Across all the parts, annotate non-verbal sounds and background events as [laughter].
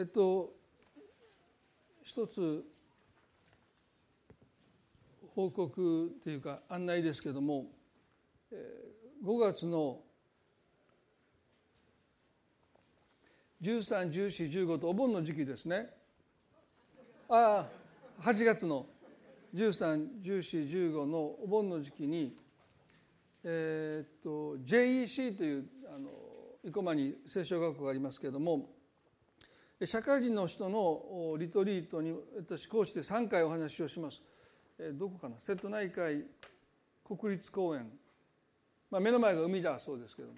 えっと一つ報告というか案内ですけども5月の131415とお盆の時期ですね。ああ8月の131415のお盆の時期にえー、っと JEC というあの生駒に聖書学校がありますけれども社会人の人のリトリートに私講師で3回お話をします。どこかな？瀬戸内海国立公園、まあ、目の前が海だそうですけども、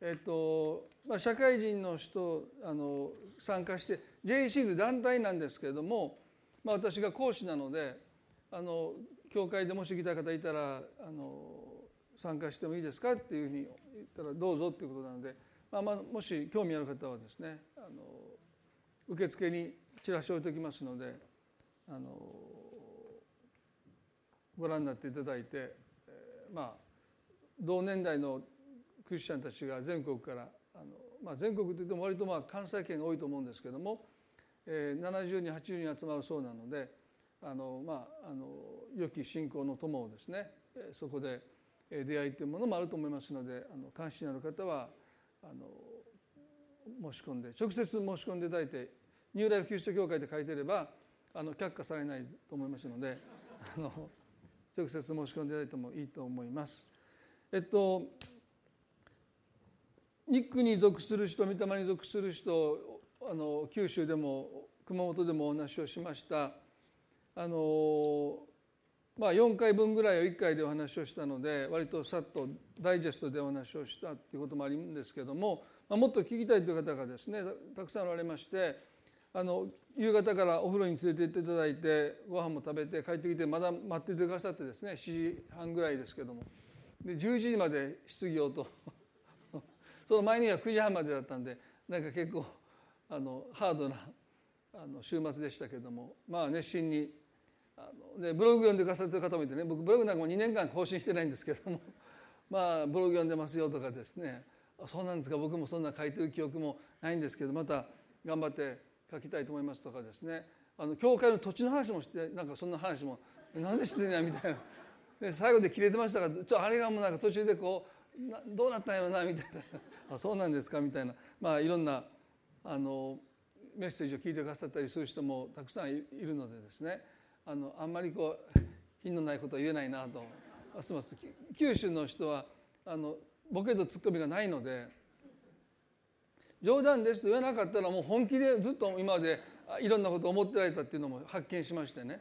えっとまあ、社会人の人あの参加して JEC という団体なんですけれども、まあ、私が講師なのであの教会でもし来た方いたらあの参加してもいいですかっていうふうに言ったらどうぞっていうことなので、まあ、まあもし興味ある方はですねあの受付にチラシを置いておきますのであのご覧になっていただいて、えー、まあ同年代のクリスチャンたちが全国からあの、まあ、全国といっても割とまあ関西圏が多いと思うんですけども、えー、70人80人集まるそうなのであの、まあ、あの良き信仰の友をですねそこで出会いというものもあると思いますのであの関心のある方はあの申し込んで直接申し込んでいただいてニューライフキリスト教会で書いてればあの却下されないと思いますので [laughs] あの直接申し込んでいただいてもいいと思います。えっとニックに属する人御霊に属する人あの九州でも熊本でもお話をしましたあのまあ4回分ぐらいを1回でお話をしたので割とさっとダイジェストでお話をしたっていうこともあるんですけども、まあ、もっと聞きたいという方がですねたくさんおられましてあの夕方からお風呂に連れて行っていただいてご飯も食べて帰ってきてまだ待っててくださってですね7時半ぐらいですけども。で11時まで質疑応答その前には9時半までだったんでなんか結構あのハードなあの週末でしたけども。まあ熱心にあのでブログ読んでくださってる方もいてね僕ブログなんかも2年間更新してないんですけども [laughs] まあブログ読んでますよとかですね。そうなんですか。僕もそんな書いてる記憶もないんですけどまた頑張って書きたいと思いますとかですね。あの教会の土地の話もしてなんかそんな話もなんで知ってんやみたいな。[laughs] で最後で切れてましたか。らちょあれがもうなんか途中でこうなどうなったんやろなみたいな。[laughs] あそうなんですかみたいな。まあいろんなあのメッセージを聞いてくださったりする人もたくさんいるのでですね。あのあんまりこう品のないことは言えないなとすません。九州の人はあのボケとツッコミがないので冗談ですと言わなかったらもう本気でずっと今までいろんなことを思ってられたっていうのも発見しましてね。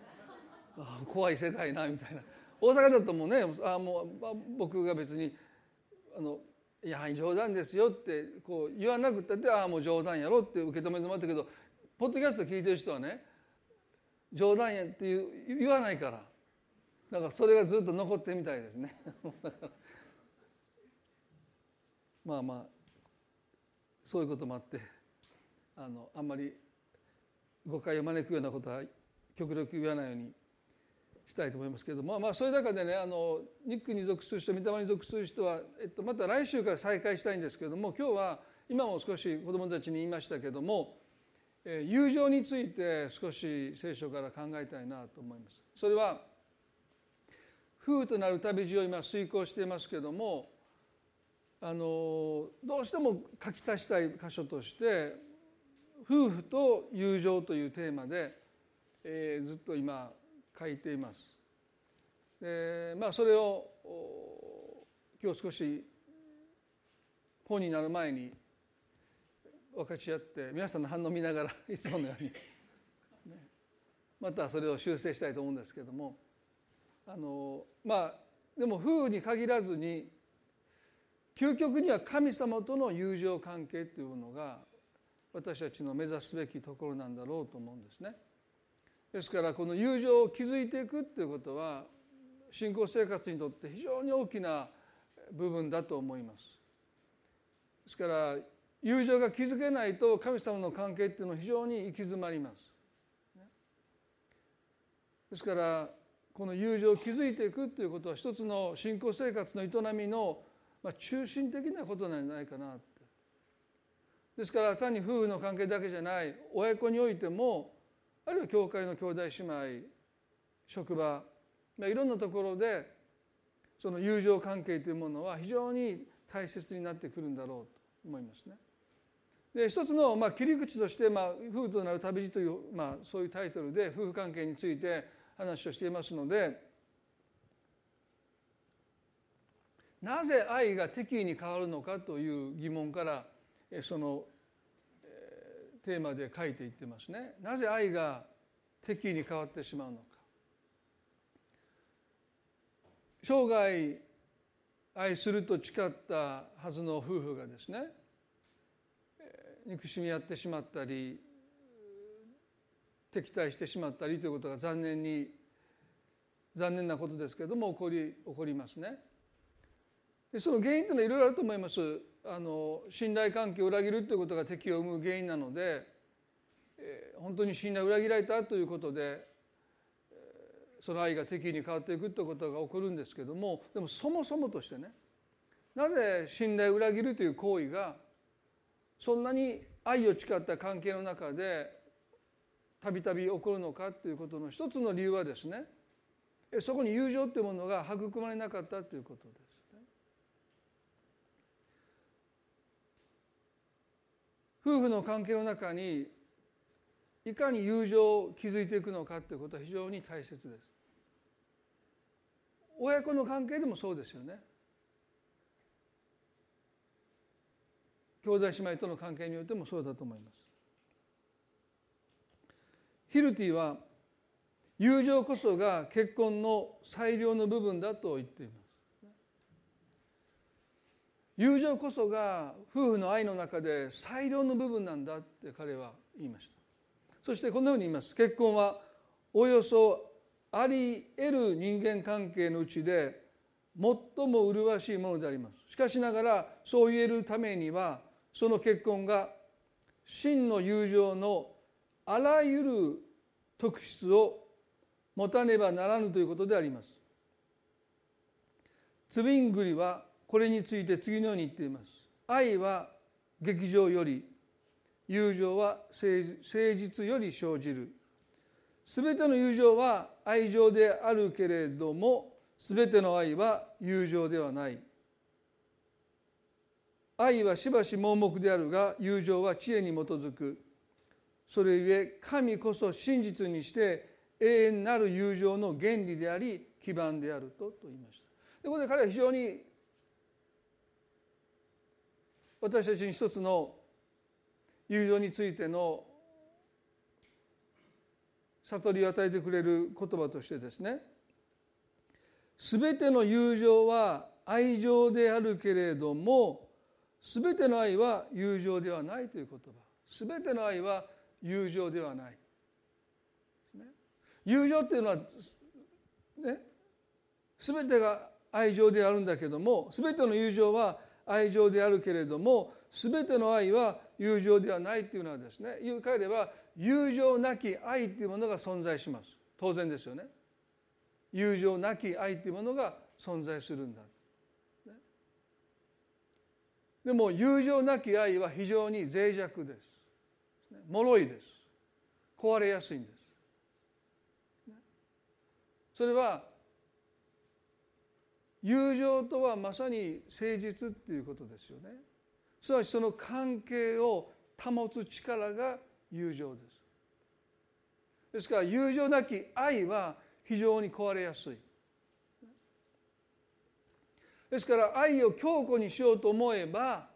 あ怖い世界なみたいな。大阪だともうねあもう僕が別にあのいや冗談ですよってこう言わなくたってああもう冗談やろって受け止めてもらったけどポッドキャスト聞いてる人はね冗談やっていう言わないから。だからそれがずっと残ってみたいですね。[laughs] まあまあそういうこともあってあのあんまり誤解を招くようなことは極力言わないようにしたいと思いますけれども、まあ、まあそういう中でねあのニックに属する人御霊に属する人は、えっと、また来週から再開したいんですけれども今日は今も少し子どもたちに言いましたけれども友情について少し聖書から考えたいなと思います。それは夫婦となる旅路を今遂行していますけれどもあのどうしても書き足したい箇所として夫婦と友情というテーマで、えー、ずっと今書いています。でまあそれを今日少し本になる前に分かち合って皆さんの反応見ながら [laughs] いつものように、またそれを修正したいと思うんですけどもあのまあでも夫婦に限らずに究極には神様との友情関係というものが私たちの目指すべきところなんだろうと思うんですね。ですからこの友情を築いていくっていうことは信仰生活にとって非常に大きな部分だと思います。ですから友情が築けないと神様の関係っていうのは非常に行き詰まります。ですからこの友情を築いていくということは一つの信仰生活の営みのま、中心的なことなんじゃないかなってですから単に夫婦の関係だけじゃない親子においてもあるいは教会の兄弟姉妹職場、まあ、いろんなところでその友情関係というものは非常に大切になってくるんだろうと思いますね。で一つのまあ切り口としてまあ「夫婦となる旅路」というまあそういうタイトルで夫婦関係について話をしていますのでなぜ愛が敵意に変わるのかという疑問からそのテーマで書いていってますね。なぜ愛が敵意に変わってしまうのか。生涯愛すると誓ったはずの夫婦がですね憎しみ合ってしまったり敵対してしまったりということが残念に残念なことですけれども起こり起こりますね。でその原因というのはいろいろあると思います。あの信頼関係を裏切るということが敵を生む原因なので、えー、本当に信頼を裏切られたということで、えー、その愛が敵に変わっていくということが起こるんですけどもでもそもそもとしてねなぜ信頼を裏切るという行為がそんなに愛を誓った関係の中でたびたび起こるのかということの一つの理由はですねそこに友情というものが育まれなかったということです。夫婦の関係の中にいかに友情を築いていくのかということは非常に大切です。親子の関係でもそうですよね。兄弟姉妹との関係においてもそうだと思います。ヒルティは友情こそが結婚の最良の部分だと言っています。友情こそが夫婦の愛の中で最良の部分なんだって彼は言いましたそしてこんなふうに言います結婚はおよそあり得る人間関係のうちで最も麗しいものでありますしかしながらそう言えるためにはその結婚が真の友情のあらゆる特質を持たねばならぬということであります。ツビングリはこれについて次のように言っています。愛は劇場より友情は誠実より生じる。すべての友情は愛情であるけれどもすべての愛は友情ではない。愛はしばし盲目であるが友情は知恵に基づくそれゆえ神こそ真実にして永遠なる友情の原理であり基盤であるとと言いました。ここで彼は非常に私たちに一つの友情についての悟りを与えてくれる言葉としてですね全ての友情は愛情であるけれども全ての愛は友情ではないという言葉。全ての愛は友情ではない、友情っていうのはね。全てが愛情であるんだけども全ての友情は愛情であるけれども全ての愛は友情ではないというのはですね言い換えれば友情なき愛というものが存在します。当然ですよね。友情なき愛というものが存在するんだ、でも友情なき愛は非常に脆弱です。脆いです。壊れやすいんです。それは友情とはまさに誠実っていうことですよね。すなわちその関係を保つ力が友情です。ですから友情なき愛は非常に壊れやすい。ですから愛を強固にしようと思えば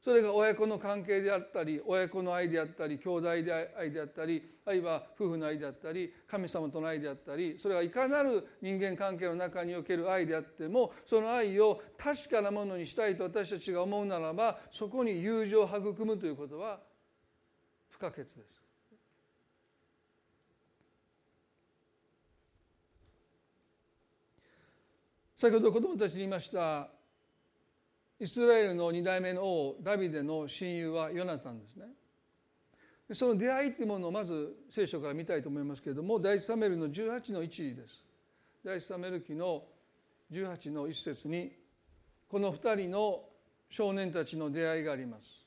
それが親子の関係であったり親子の愛であったり兄弟で愛であったりあるいは夫婦の愛であったり神様との愛であったりそれはいかなる人間関係の中における愛であってもその愛を確かなものにしたいと私たちが思うならばそこに友情を育むということは不可欠です。先ほど子どもたちに言いましたイスラエルの2代目の王ダビデの親友はヨナタンですね。その出会いっていうものをまず聖書から見たいと思いますけれども第一サメルの18の1です。第一サメル記の18の一節にこの2人の少年たちの出会いがあります。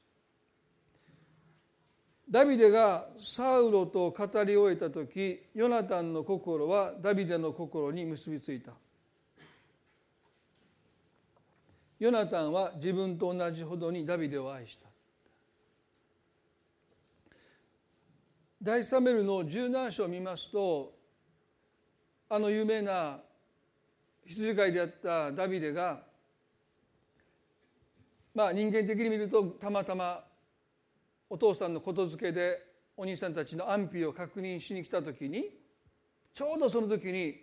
ダビデがサウロと語り終えた時ヨナタンの心はダビデの心に結びついた。ヨナタンは自分と同じほどにダビデを愛した。第サメルの十何章を見ますとあの有名な羊飼いであったダビデがまあ人間的に見るとたまたまお父さんのことづけでお兄さんたちの安否を確認しに来た時にちょうどその時に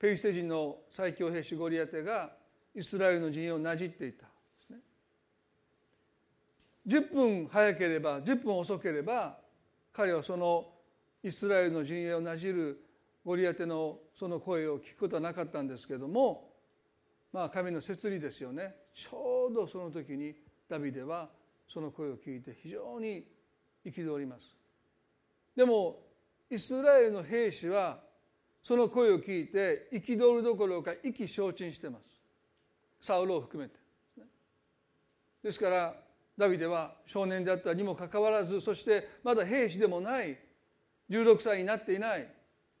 ペリシテ人の最強兵士ゴリアテがイスラエルの陣営をなじっていた。ですね。10分早ければ10分遅ければ彼はそのイスラエルの陣営をなじるゴリアテのその声を聞くことはなかったんですけどもまあ神の摂理ですよね。ちょうどその時にダビデはその声を聞いて非常に憤ります。でもイスラエルの兵士はその声を聞いて憤るどころか意気消沈してます。サウロを含めて。ですからダビデは少年であったにもかかわらずそしてまだ兵士でもない16歳になっていない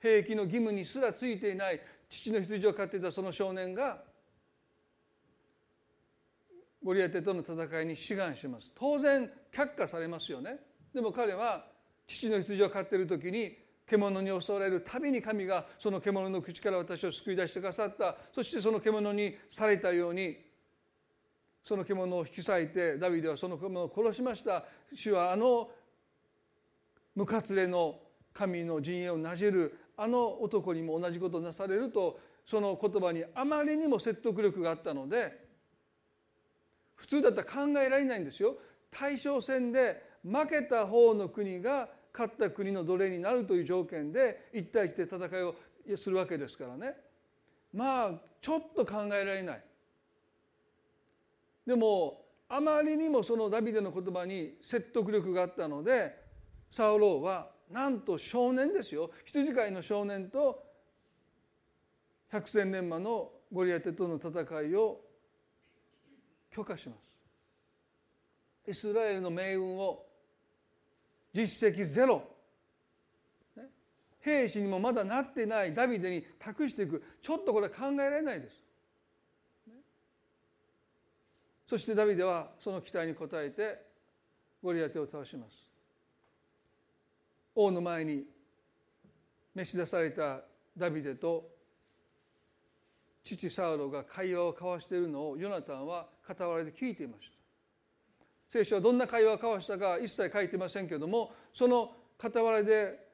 兵役の義務にすらついていない父の羊を飼っていたその少年がゴリアテとの戦いに志願します。当然却下されますよね。でも彼は父の羊を飼っている時に獣に襲われるたびに神がその獣の口から私を救い出してくださった。そしてその獣にされたようにその獣を引き裂いてダビデはその獣を殺しました。主はあの無活れの神の陣営をなじるあの男にも同じことをなされるとその言葉にあまりにも説得力があったので普通だったら考えられないんですよ。大将戦で負けた方の国が勝った国の奴隷になるという条件で一対一で戦いをするわけですからね。まあちょっと考えられない。でもあまりにもそのダビデの言葉に説得力があったのでサウローはなんと少年ですよ。羊飼いの少年と百戦錬磨のゴリアテとの戦いを許可します。イスラエルの命運を実績ゼロ。兵士にもまだなってない。ダビデに託していく。ちょっとこれ考えられないです。そしてダビデはその期待に応えてゴリアテを倒します。王の前に召し出されたダビデと父サウロが会話を交わしているのをヨナタンは傍らで聞いていました。聖書はどんな会話を交わしたか一切書いてませんけれどもその傍らで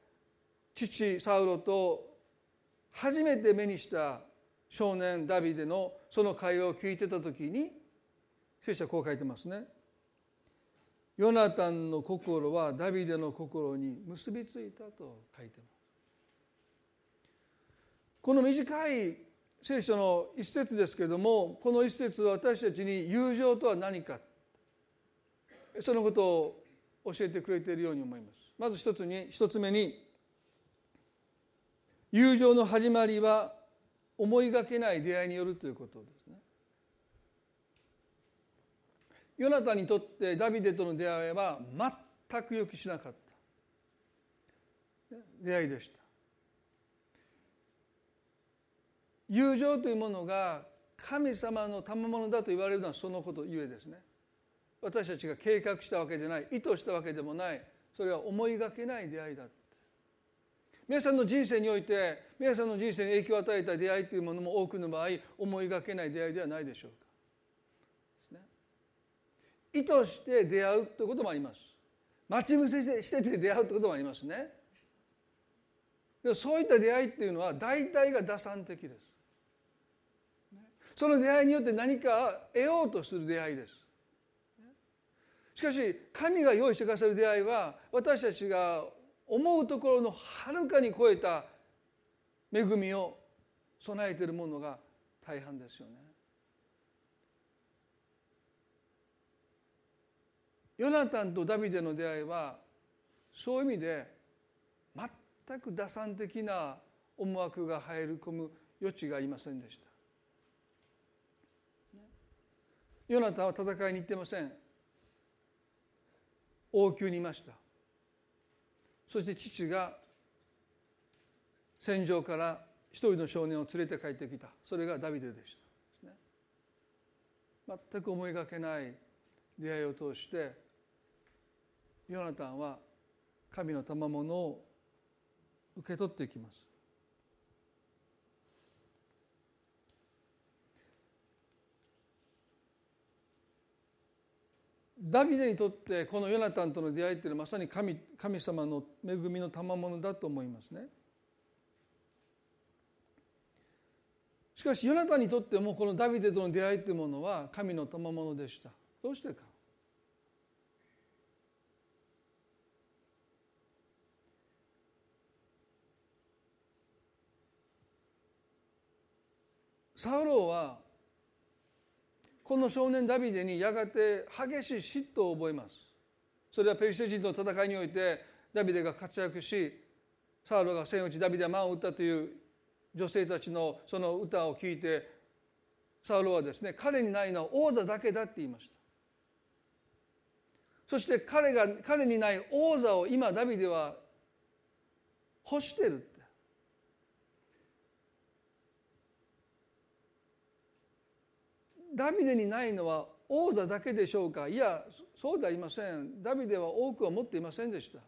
父サウロと初めて目にした少年ダビデのその会話を聞いてた時に聖書はこう書いてますね。ヨナタンの心はダビデの心に結びついたと書いてます。この短い聖書の一節ですけれどもこの一節は私たちに友情とは何かそのことを教えてくれているように思います。まず一つに一つ目に友情の始まりは思いがけない出会いによるということですね。ヨナタにとってダビデとの出会いは全く予期しなかった出会いでした。友情というものが神様の賜物だと言われるのはそのことゆえですね。私たちが計画したわけじゃない意図したわけでもないそれは思いがけない出会いだ皆さんの人生において皆さんの人生に影響を与えた出会いというものも多くの場合思いがけない出会いではないでしょうか、意図して出会うということもあります。待ち伏せしてて出会うということもありますね。でもそういった出会いっていうのは大体が打算的です。その出会いによって何か得ようとする出会いです。しかし神が用意してくださる出会いは私たちが思うところのはるかに超えた恵みを備えているものが大半ですよね。ヨナタンとダビデの出会いはそういう意味で全く打算的な思惑が入り込む余地がありませんでした。ヨナタンは戦いに行ってません。王宮にいました。そして父が戦場から一人の少年を連れて帰ってきた。それがダビデでした。全く思いがけない出会いを通してヨナタンは神の賜物を受け取っていきます。ダビデにとってこのヨナタンとの出会いっていうのはまさに神神様の恵みの賜物だと思いますね。しかしヨナタンにとってもこのダビデとの出会いというものは神の賜物でした。どうしてか。サウロはこの少年ダビデにやがて激しい嫉妬を覚えます。それはペリシテ人との戦いにおいてダビデが活躍しサウロが千打ちダビデは満を打ったという女性たちのその歌を聞いてサウロはですね彼にないのは王座だけだって言いました。そして彼が彼にない王座を今ダビデは欲してる。ダビデにないのは王座だけでしょうか？いやそうではありません。ダビデは多くは持っていませんでした。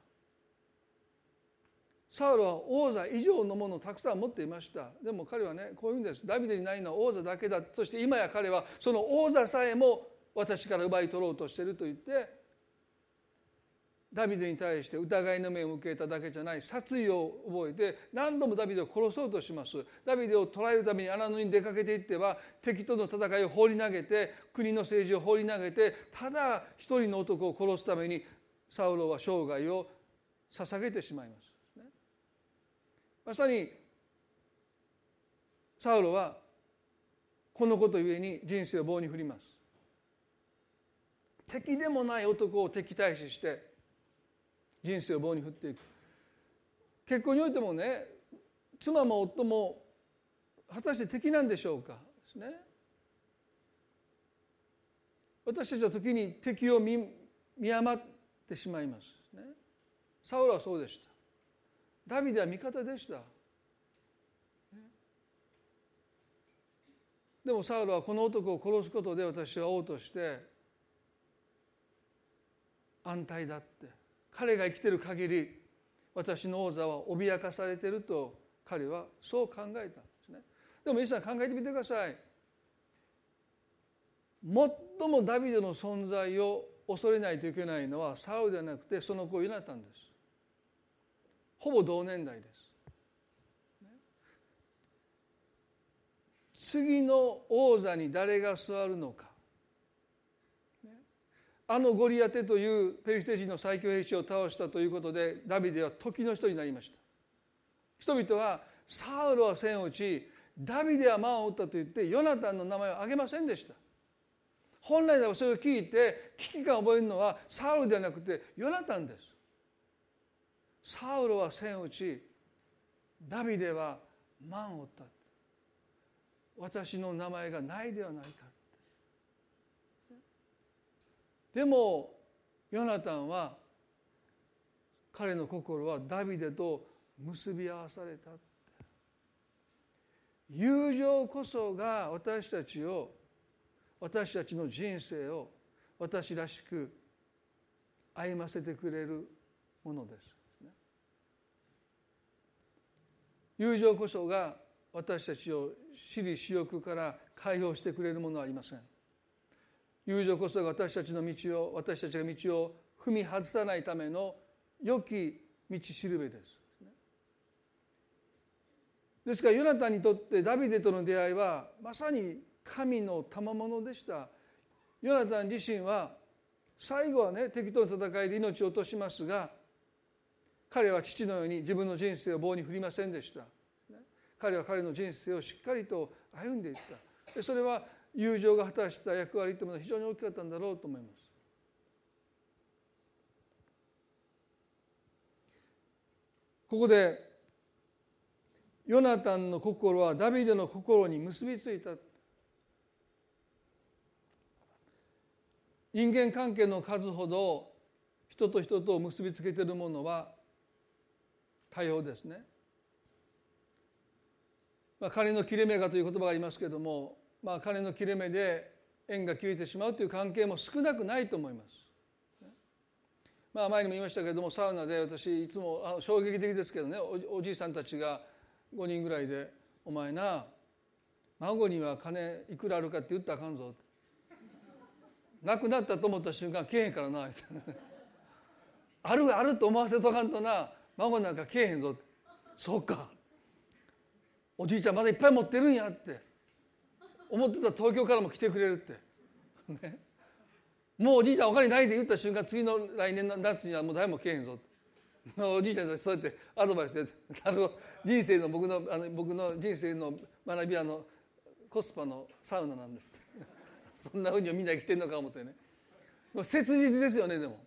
サウロは王座以上のものをたくさん持っていました。でも彼はねこういうんです。ダビデにないのは王座だけだそして今や彼はその王座さえも私から奪い取ろうとしていると言ってダビデに対して疑いの目を向けただけじゃない殺意を覚えて何度もダビデを殺そうとしますダビデを捕らえるために荒野に出かけていっては敵との戦いを放り投げて国の政治を放り投げてただ一人の男を殺すためにサウロは生涯を捧げてしまいます。まさにサウロはこのことゆえに人生を棒に振ります。敵でもない男を敵対視して人生を棒に振っていく。結婚においてもね妻も夫も果たして敵なんでしょうか？ですね。私たちは時に敵を見見余ってしまいます。ね。サウルはそうでした。ダビデは味方でした、でもサウルはこの男を殺すことで私は王として安泰だって。彼が生きてる限り私の王座は脅かされてると彼はそう考えたんですね。でも皆さん考えてみてください。最もダビデの存在を恐れないといけないのはサウではなくてその子ヨナタンです。ほぼ同年代です。次の王座に誰が座るのか。あのゴリアテというペリシテ人の最強兵士を倒したということでダビデは時の人になりました。人々はサウルは千を打ちダビデは万を打ったと言ってヨナタンの名前を挙げませんでした。本来ではそれを聞いて危機感を覚えるのはサウルではなくてヨナタンです。サウルは千を打ちダビデは万を打った。私の名前がないではないか。でもヨナタンは彼の心はダビデと結び合わされた友情こそが私たちを私たちの人生を私らしく歩ませてくれるものです。友情こそが私たちを私利私欲から解放してくれるものはありません。友情こそが私たちの道を私たちが道を踏み外さないための良き道しるべです。ですからヨナタンにとってダビデとの出会いはまさに神の賜物でした。ヨナタン自身は最後はね敵との戦いで命を落としますが彼は父のように自分の人生を棒に振りませんでした。彼は彼の人生をしっかりと歩んでいった。それは友情が果たした役割というのは非常に大きかったんだろうと思います。ここでヨナタンの心はダビデの心に結びついた人間関係の数ほど人と人とを結びつけているものは対応ですね。まあ、金の切れ目がという言葉がありますけれども、まあ、金の切れ目で縁が切れてしまうという関係も少なくないと思います。まあ、前にも言いましたけれどもサウナで私いつも衝撃的ですけどねおじいさんたちが5人ぐらいで「お前な孫には金いくらあるかって言ったらあかんぞ」なくなったと思った瞬間けえへんからな。[laughs] あるあると思わせとかんとな孫なんかけえへんぞ。そうか。おじいちゃんまだいっぱい持ってるんやって。思ってた東京からも来てくれるって。ね。もうおじいちゃんお金ないで言った瞬間次の来年の夏にはもう誰もけえへんぞって。おじいちゃんたちそうやってアドバイスであの人生の僕のあの僕の人生の学びはのコスパのサウナなんです。[laughs] そんなふうにみんな生きてんのか思ってね。切実ですよねでも。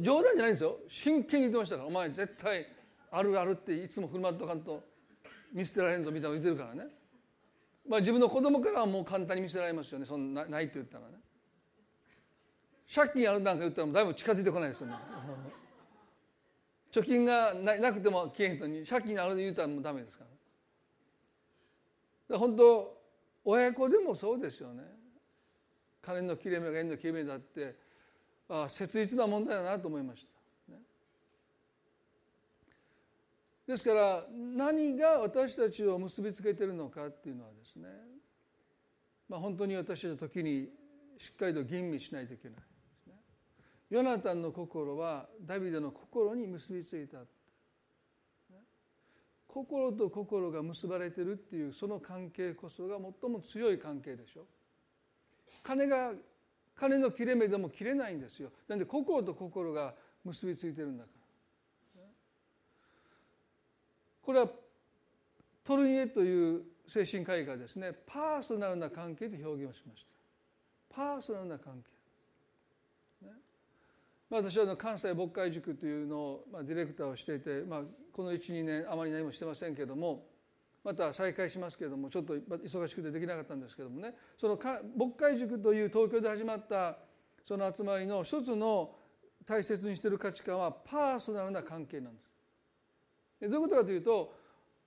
冗談じゃないんですよ。真剣に言ってましたから。お前絶対あるあるっていつも振る舞っとかんと見捨てられんぞみたいなの言ってるからね。まあ自分の子供からはもう簡単に見せられますよね。そんなないって言ったらね。借金あるなんか言ったらもうだいぶ近づいてこないですよね。貯金がなくても消えへんのに借金あるで言ったらもうダメですから、ね、本当親子でもそうですよね。金の切れ目が縁の切れ目だってああ切実な問題だなと思いました、ね、ですから何が私たちを結びつけてるのかっていうのはですね、まあ、本当に私たちの時にしっかりと吟味しないといけない。ねヨナタンの心はダビデの心に結びついた。心と心が結ばれてるっていうその関係こそが最も強い関係でしょ。金が金の切れ目でも切れないんですよ。なんで心と心が結びついてるんだから。これはトルニエという精神科医がですねパーソナルな関係で表現をしました。パーソナルな関係。まあ、私は関西牧会塾というのを、まあ、ディレクターをしていて、まあ、この12年あまり何もしてませんけどもまた再開しますけれどもちょっと忙しくてできなかったんですけどもね。その牧会塾という東京で始まったその集まりの一つの大切にしている価値観はパーソナルな関係なんです。どういうことかというと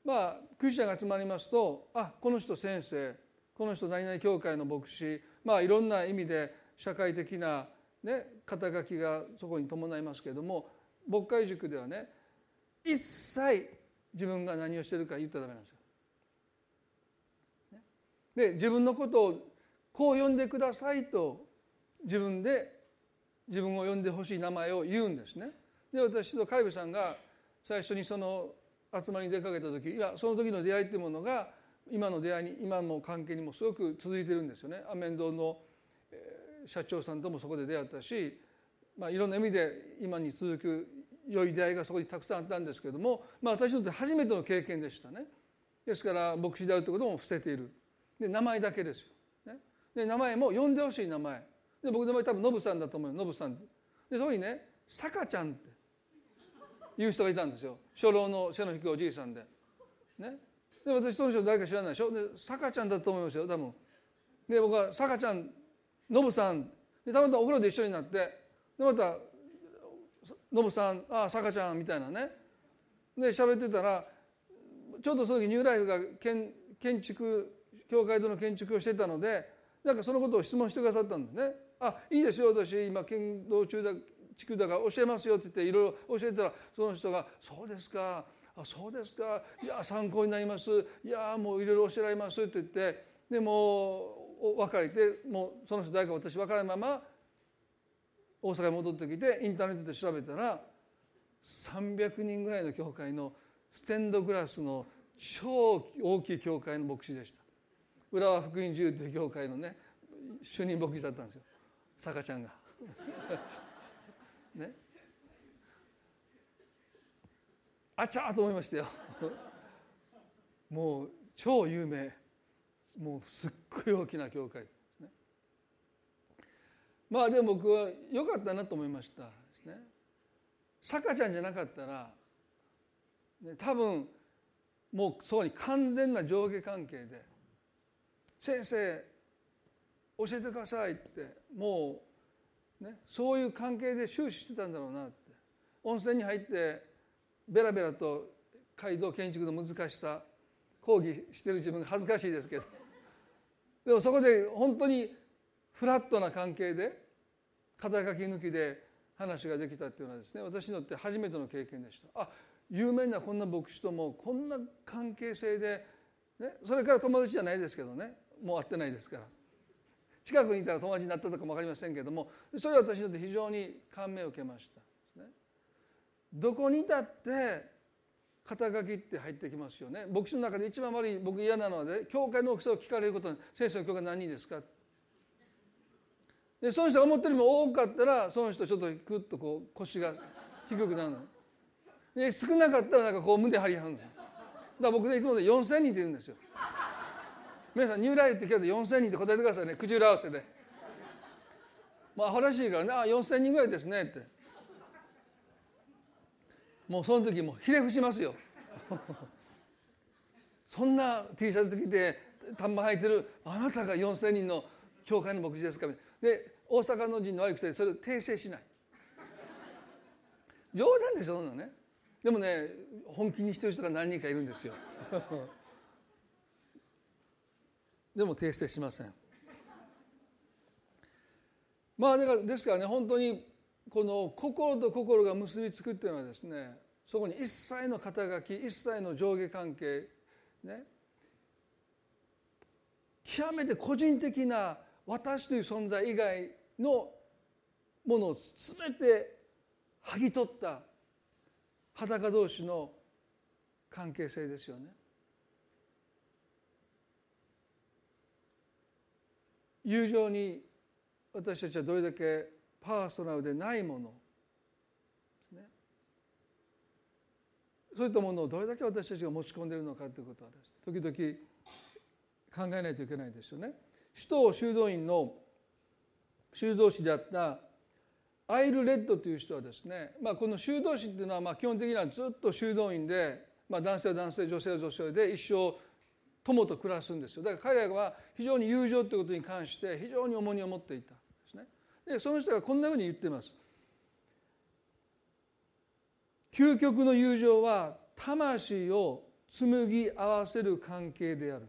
まあクリスチャンが集まりますとあこの人先生この人何々教会の牧師まあいろんな意味で社会的なね、肩書きがそこに伴いますけれども牧会塾ではね一切自分が何をしてるか言ったらダメなんですよ。で自分のことをこう呼んでくださいと自分で自分を呼んでほしい名前を言うんですね。で私とカリブさんが最初にその集まりに出かけた時いやその時の出会いっていうものが今の出会いに今の関係にもすごく続いてるんですよね。アメンドの社長さんともそこで出会ったし、まあ、いろんな意味で今に続く良い出会いがそこにたくさんあったんですけれども、まあ、私にとって初めての経験でしたね。ですから牧師であるということも伏せている。で名前だけですよ、ね、で名前も呼んでほしい名前。で僕の場合多分ノブさんだと思うよ。ノブさん。でそこにね「さかちゃん」って。いう人がいたんですよ初老の背の低いおじいさんで。ね、で私その人誰か知らないでしょ？でさかちゃんだと思いますよ多分。で僕は「さかちゃんノブさんでたまたまお風呂で一緒になってでまた「ノブさんああさかちゃん」みたいなねで喋ってたらちょうどその時ニューライフが建建築教会堂の建築をしてたのでなんかそのことを質問してくださったんですね。あいいですよ私今建造中だ地区だから教えますよって言っていろいろ教えたらその人が「そうですかあそうですか。いや参考になります。いやもういろいろ教えられます」って言ってでも別れてもうその人誰か私分からないまま大阪に戻ってきてインターネットで調べたら300人ぐらいの教会のステンドグラスの超大きい教会の牧師でした。浦和福音自由という教会のね主任牧師だったんですよ。坂ちゃんが。ね。あちゃーと思いましたよ。もう超有名。もうすっごい大きな教会。ですね。まあでも僕は良かったなと思いました。ですね。坂ちゃんじゃなかったら、ね、多分もうそこに完全な上下関係で「先生教えてください」ってもう、ね、そういう関係で終始してたんだろうなって。温泉に入ってベラベラと街道建築の難しさ講義してる自分が恥ずかしいですけど。でもそこで本当にフラットな関係で肩書き抜きで話ができたっていうのはですね私にとって初めての経験でした。あ有名なこんな牧師ともこんな関係性で、ね、それから友達じゃないですけどねもう会ってないですから。近くにいたら友達になったとかも分かりませんけれどもそれは私にとって非常に感銘を受けました、どこにいたって肩書きって入ってきますよね。牧師の中で一番悪い僕嫌なのはね教会の大きさを聞かれること先生の教会何人ですか？でその人が思ってるよりも多かったらその人ちょっとクッとこう腰が低くなるの。で少なかったらなんかこう胸張りはるんですよ。だから僕でいつもで4,000人って言うんですよ。皆さんニューライフって聞かれて4,000人って答えてくださいね。口裏合わせで。まあアホらしいからねあ4,000人ぐらいですねって。もうその時もひれ伏しますよ。そんな T シャツ着て短パン履いてるあなたが4,000人の教会の牧師ですか？で大阪の人の悪い癖でそれを訂正しない。冗談でしょそんなね。でもね本気にしてる人が何人かいるんですよ。でも訂正しませんまあだからですからね本当にこの心と心が結びつくっていうのはですねそこに一切の肩書き一切の上下関係ね極めて個人的な私という存在以外のものを全て剥ぎ取った裸同士の関係性ですよね。友情に私たちはどれだけパーソナルでないものそういったものをどれだけ私たちが持ち込んでいるのかということはです時々考えないといけないですよね。首都修道院の修道士であったアイル・レッドという人はですね、まあ、この修道士っていうのはまあ基本的にはずっと修道院で、まあ、男性は男性女性は女性で一生友と暮らすんですよ。だから彼らは非常に友情ということに関して非常に重荷を持っていたんですね。でその人がこんなふうに言ってます。究極の友情は魂を紡ぎ合わせる関係である。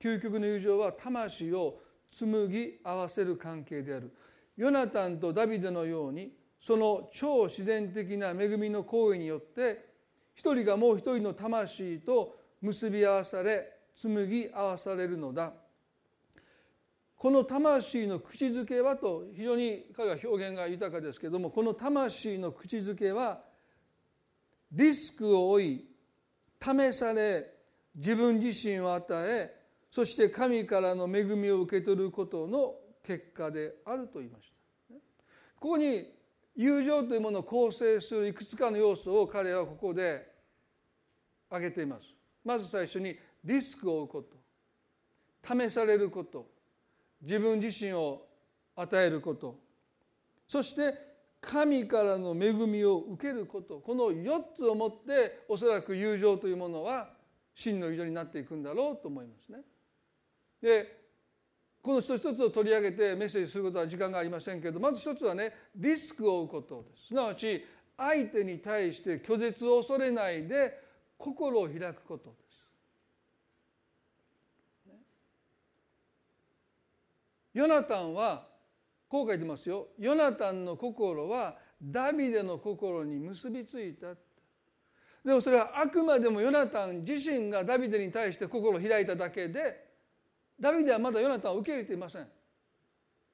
究極の友情は魂を紡ぎ合わせる関係である。ヨナタンとダビデのようにその超自然的な恵みの行為によって一人がもう一人の魂と結び合わされ紡ぎ合わされるのだこの魂の口づけはと非常に彼は表現が豊かですけれどもこの魂の口づけはリスクを負い試され自分自身を与えそして神からの恵みを受け取ることの結果であると言いました。ここに友情というものを構成するいくつかの要素を彼はここで挙げています。まず最初にリスクを負うこと。試されること。自分自身を与えること。そして神からの恵みを受けること。この4つをもっておそらく友情というものは真の友情になっていくんだろうと思いますね。でこの一つ一つを取り上げてメッセージすることは時間がありませんけどまず一つはねリスクを負うことですす。なわち相手に対して拒絶を恐れないで心を開くことです。ヨナタンはこう書いてますよ。ヨナタンの心はダビデの心に結びついたでもそれはあくまでもヨナタン自身がダビデに対して心を開いただけでダビデはまだヨナタンを受け入れていません。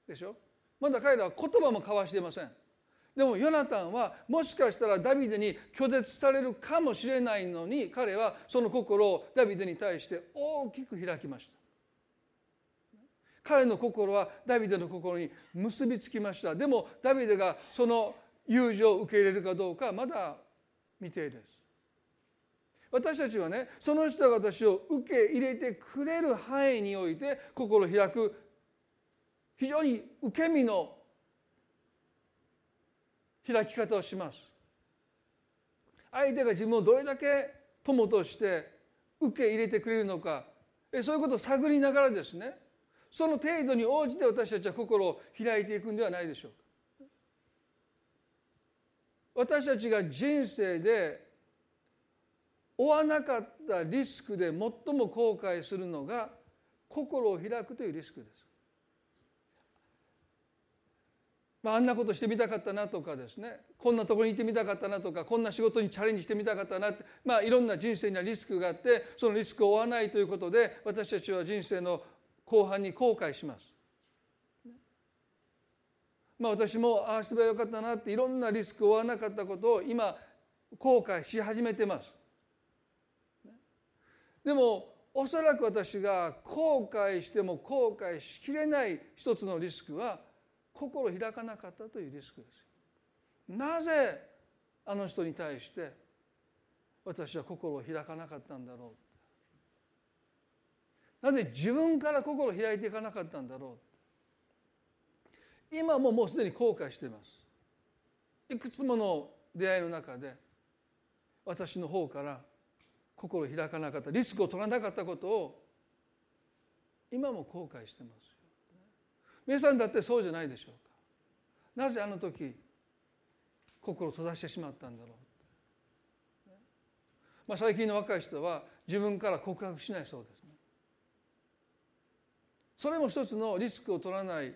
でしょ？まだ彼らは言葉も交わしていません。でもヨナタンはもしかしたらダビデに拒絶されるかもしれないのに彼はその心をダビデに対して大きく開きました。彼の心はダビデの心に結びつきました。でもダビデがその友情を受け入れるかどうかまだ未定です。私たちはねその人が私を受け入れてくれる範囲において心を開く非常に受け身の開き方をします。相手が自分をどれだけ友として受け入れてくれるのか。そういうことを探りながらですねその程度に応じて私たちは心を開いていくんではないでしょうか。私たちが人生で負わなかったリスクで最も後悔するのが心を開くというリスクです。まあ、あんなことしてみたかったなとかですねこんなところにいてみたかったなとかこんな仕事にチャレンジしてみたかったなって、まあ、いろんな人生にはリスクがあってそのリスクを負わないということで私たちは人生の後半に後悔します。まあ、私もああすればよかったなっていろんなリスクを負わなかったことを今後悔し始めてます。でもおそらく私が後悔しても後悔しきれない一つのリスクは心を開かなかったというリスクです。なぜあの人に対して私は心を開かなかったんだろう。なぜ自分から心を開いていかなかったんだろう。今ももうすでに後悔しています。いくつもの出会いの中で私の方から心を開かなかったリスクを取らなかったことを今も後悔してます。皆さんだってそうじゃないでしょうか。なぜあの時心を閉ざしてしまったんだろう、まあ、最近の若い人は自分から告白しないそうですね。それも一つのリスクを取らない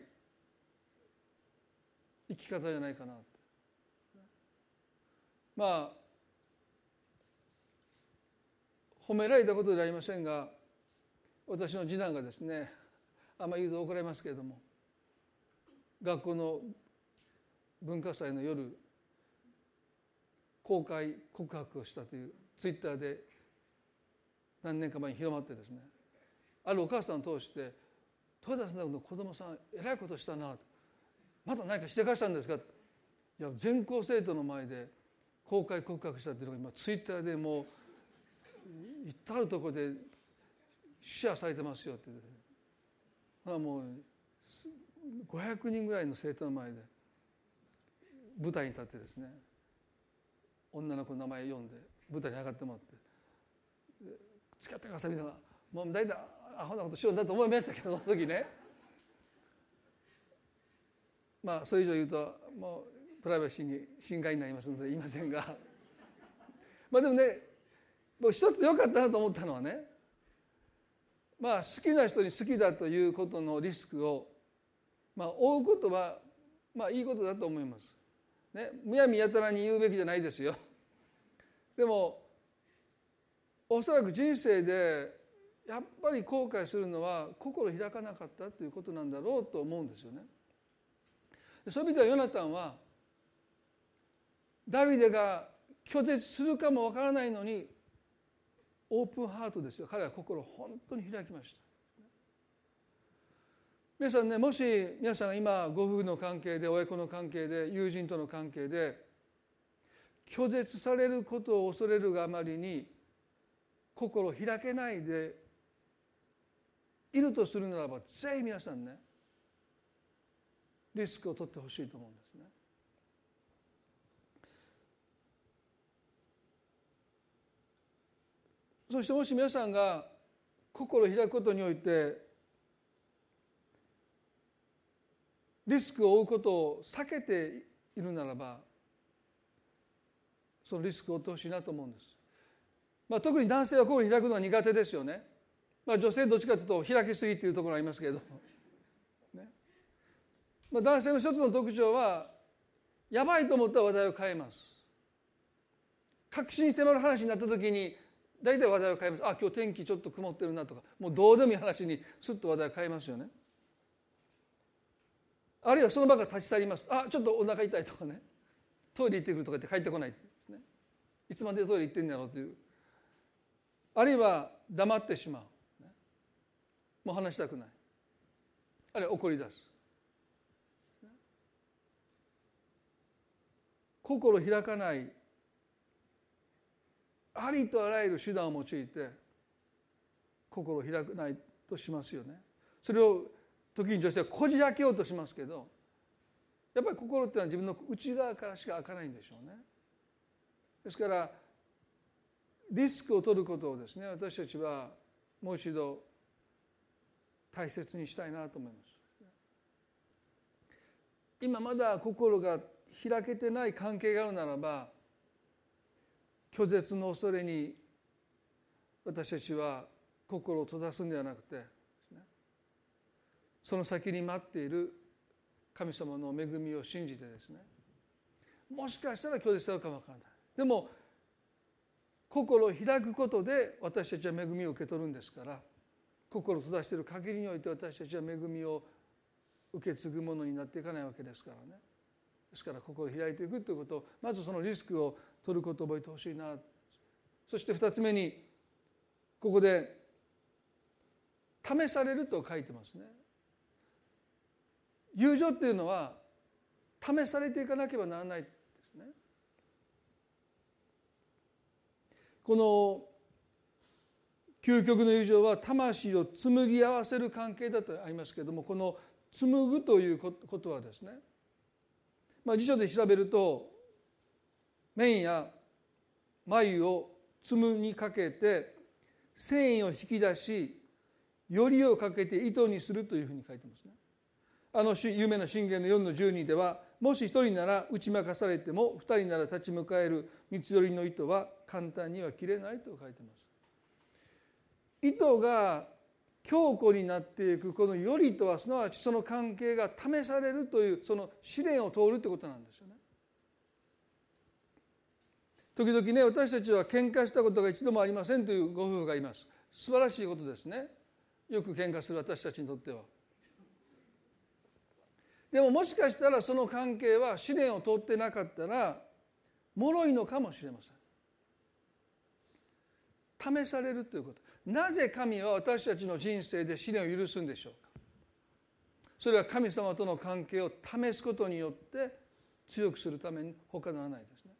生き方じゃないかなまあ褒められたことではありませんが私の次男がですねあんまり言うと怒られますけれども学校の文化祭の夜公開告白をしたというツイッターで何年か前に広まってですねあるお母さんを通して「豊田さんの子供さんえらいことしたな」また何かしてかしたんですか?」いや全校生徒の前で公開告白したっていうのが今ツイッターでもう至る所でシェアされてますよってまあもう500人ぐらいの生徒の前で舞台に立ってですね女の子の名前読んで舞台に上がってもらって「付き合ってください」みたいなもう大体アホなことしようんだと思いましたけどその時ね。まあそれ以上言うともうプライバシーに侵害になりますので言いませんが。まあでもね一つ良かったなと思ったのはねまあ好きな人に好きだということのリスクを、まあ、負うことはまあいいことだと思います。ね、むやみやたらに言うべきじゃないですよ。[laughs] でもおそらく人生でやっぱり後悔するのは心開かなかったということなんだろうと思うんですよね。そういう意味ではヨナタンはダビデが拒絶するかもわからないのにオープンハートですよ彼は心を本当に開きました皆さんねもし皆さん今ご夫婦の関係で親子の関係で友人との関係で拒絶されることを恐れるがあまりに心開けないでいるとするならばぜひ皆さんねリスクを取ってほしいと思うんですね。そしてもし皆さんが心を開くことにおいてリスクを負うことを避けているならばそのリスクを負ってほしいなと思うんです。まあ、特に男性は心を開くのは苦手ですよね。まあ、女性どっちかというと開きすぎっていうところがありますけれども、ねまあ、男性の一つの特徴はやばいと思ったら話題を変えます。確信に迫る話になった時に大体話題を変えますあ今日天気ちょっと曇ってるなとかもうどうでもいい話にすっと話題を変えますよねあるいはその場から立ち去ります。あちょっとお腹痛いとかね。トイレ行ってくるとか言って帰ってこないですね。いつまでトイレ行ってんだろうという。あるいは黙ってしまう、もう話したくない。あるいは怒り出す。心開かない。ありとあらゆる手段を用いて心を開くないとしますよね。それを時に女性はこじ開けようとしますけどやっぱり心っていうのは自分の内側からしか開かないんでしょうね。ですからリスクを取ることをですね私たちはもう一度大切にしたいなと思います。今まだ心が開けてない関係があるならば拒絶の恐れに私たちは心を閉ざすんではなくてその先に待っている神様の恵みを信じてですね。もしかしたら拒絶されるかもわからない。でも心を開くことで私たちは恵みを受け取るんですから心を閉ざしている限りにおいて私たちは恵みを受け継ぐものになっていかないわけですからね。ですから心を開いていくということをまずそのリスクを取ることを覚えてほしいな。そして2つ目にここで試されると書いてますね。友情っていうのは試されていかなければならないですねこの究極の友情は魂を紡ぎ合わせる関係だとありますけれどもこの紡ぐということはですね、まあ、辞書で調べると綿や眉を紡にかけて繊維を引き出しよりをかけて糸にするというふうに書いてますね。あの有名な信玄の4の12ではもし1人なら打ち負かされても2人なら立ち向かえる三つ折りの糸は簡単には切れないと書いてます。糸が強固になっていくこのよりとはすなわちその関係が試されるというその試練を通るということなんですよね。時々ね私たちは喧嘩したことが一度もありませんというご夫婦がいます素晴らしいことですねよく喧嘩する私たちにとってはでももしかしたらその関係は試練を通ってなかったら脆いのかもしれません。試されるということ。なぜ神は私たちの人生で試練を許すんでしょうか。それは神様との関係を試すことによって強くするために他ならないですね。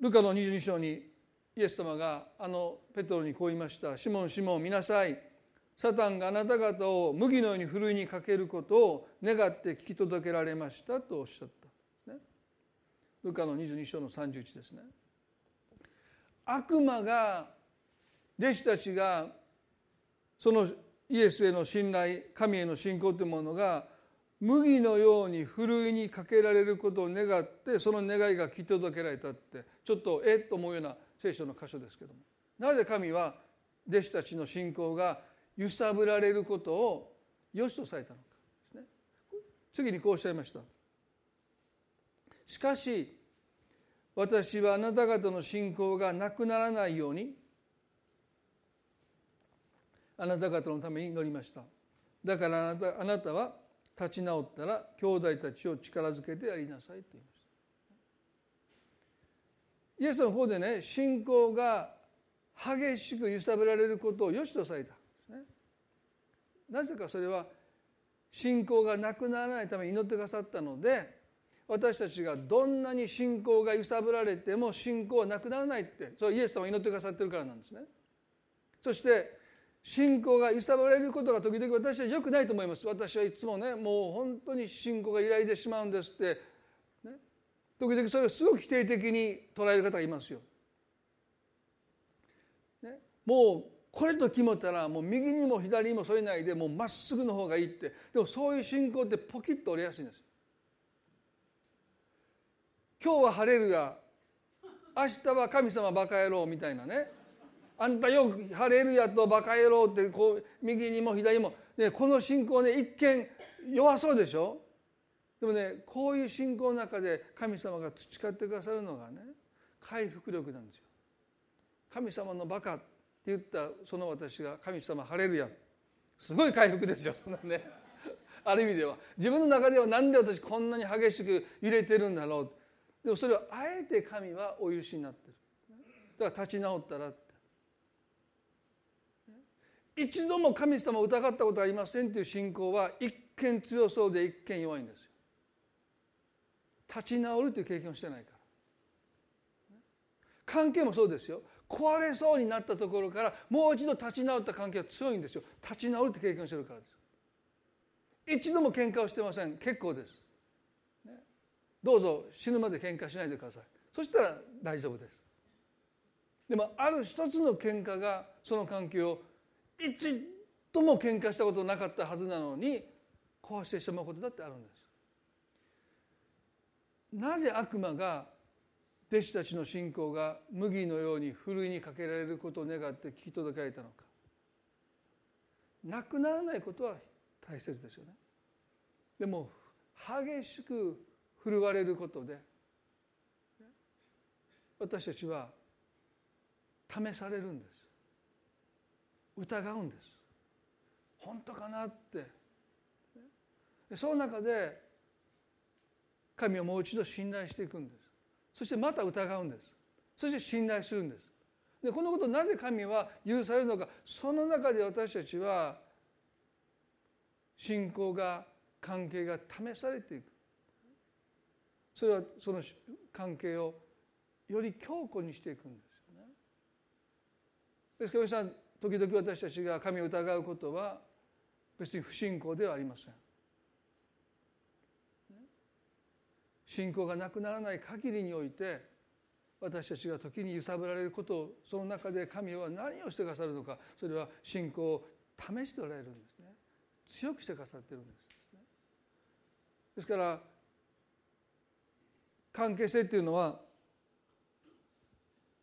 ルカの22章にイエス様があのペトロにこう言いました「シモンシモン見なさい。サタンがあなた方を麦のようにふるいにかけることを願って聞き届けられましたとおっしゃったんですね。ルカの22章の31ですね。悪魔が弟子たちがそのイエスへの信頼神への信仰というものが麦のようにふるいにかけられることを願ってその願いが聞き届けられたってちょっとえっと思うような聖書の箇所ですけどもなぜ神は弟子たちの信仰が揺さぶられることを良しとされたのか次にこうおっしゃいました。しかし私はあなた方の信仰がなくならないようにあなた方のために祈りました。だからあなたあなたは立ち直ったら兄弟たちを力づけてやりなさいと言いました。イエスの方でね信仰が激しく揺さぶられることを良しとされた。なぜかそれは信仰がなくならないために祈ってくださったので私たちがどんなに信仰が揺さぶられても信仰はなくならないってそれはイエス様が祈ってくださってるからなんですね。そして信仰が揺さぶられることが時々私は良くないと思います私はいつもねもう本当に信仰が揺らいでしまうんですって、ね、時々それをすごく否定的に捉える方がいますよ。ね、もうこれと決めたらもう右にも左にもそれないでもうまっすぐの方がいいって。でもそういう信仰ってポキッと折れやすいんです。今日は晴れるが明日は神様バカ野郎みたいなね。あんたよく晴れるやとバカ野郎ってこう右にも左にも、ね、この信仰ね一見弱そうでしょ。でもねこういう信仰の中で神様が培ってくださるのがね回復力なんですよ。神様のバカ言ったその私が神様晴れるやすごい回復ですよそんなね。ある意味では。自分の中では何で私こんなに激しく揺れてるんだろう。でもそれをあえて神はお許しになってる。だから立ち直ったらって。一度も神様を疑ったことありませんっていう信仰は一見強そうで一見弱いんですよ。立ち直るという経験をしてないから。関係もそうですよ。壊れそうになったところからもう一度立ち直った関係は強いんですよ。立ち直るって経験してるからです。一度も喧嘩をしてません。結構です、ね、どうぞ死ぬまで喧嘩しないでください。そしたら大丈夫です。でもある一つの喧嘩がその関係を一度も喧嘩したことなかったはずなのに壊してしまうことだってあるんです。なぜ悪魔が弟子たちの信仰が麦のようにふるいにかけられることを願って聞き届けられたのか。なくならないことは大切ですよね。でも激しく振るわれることで私たちは試されるんです。疑うんです。本当かなって。その中で神をもう一度信頼していくんです。そしてまた疑うんですそして信頼するんですでこのことなぜ神は許されるのかその中で私たちは信仰が関係が試されていくそれはその関係をより強固にしていくんですよね。ですから皆さん時々私たちが神を疑うことは別に不信仰ではありません。信仰がなくならない限りにおいて私たちが時に揺さぶられることをその中で神は何をしてくださるのかそれは信仰を試しておられるんですね強くしてくださってるんですですから関係性っていうのは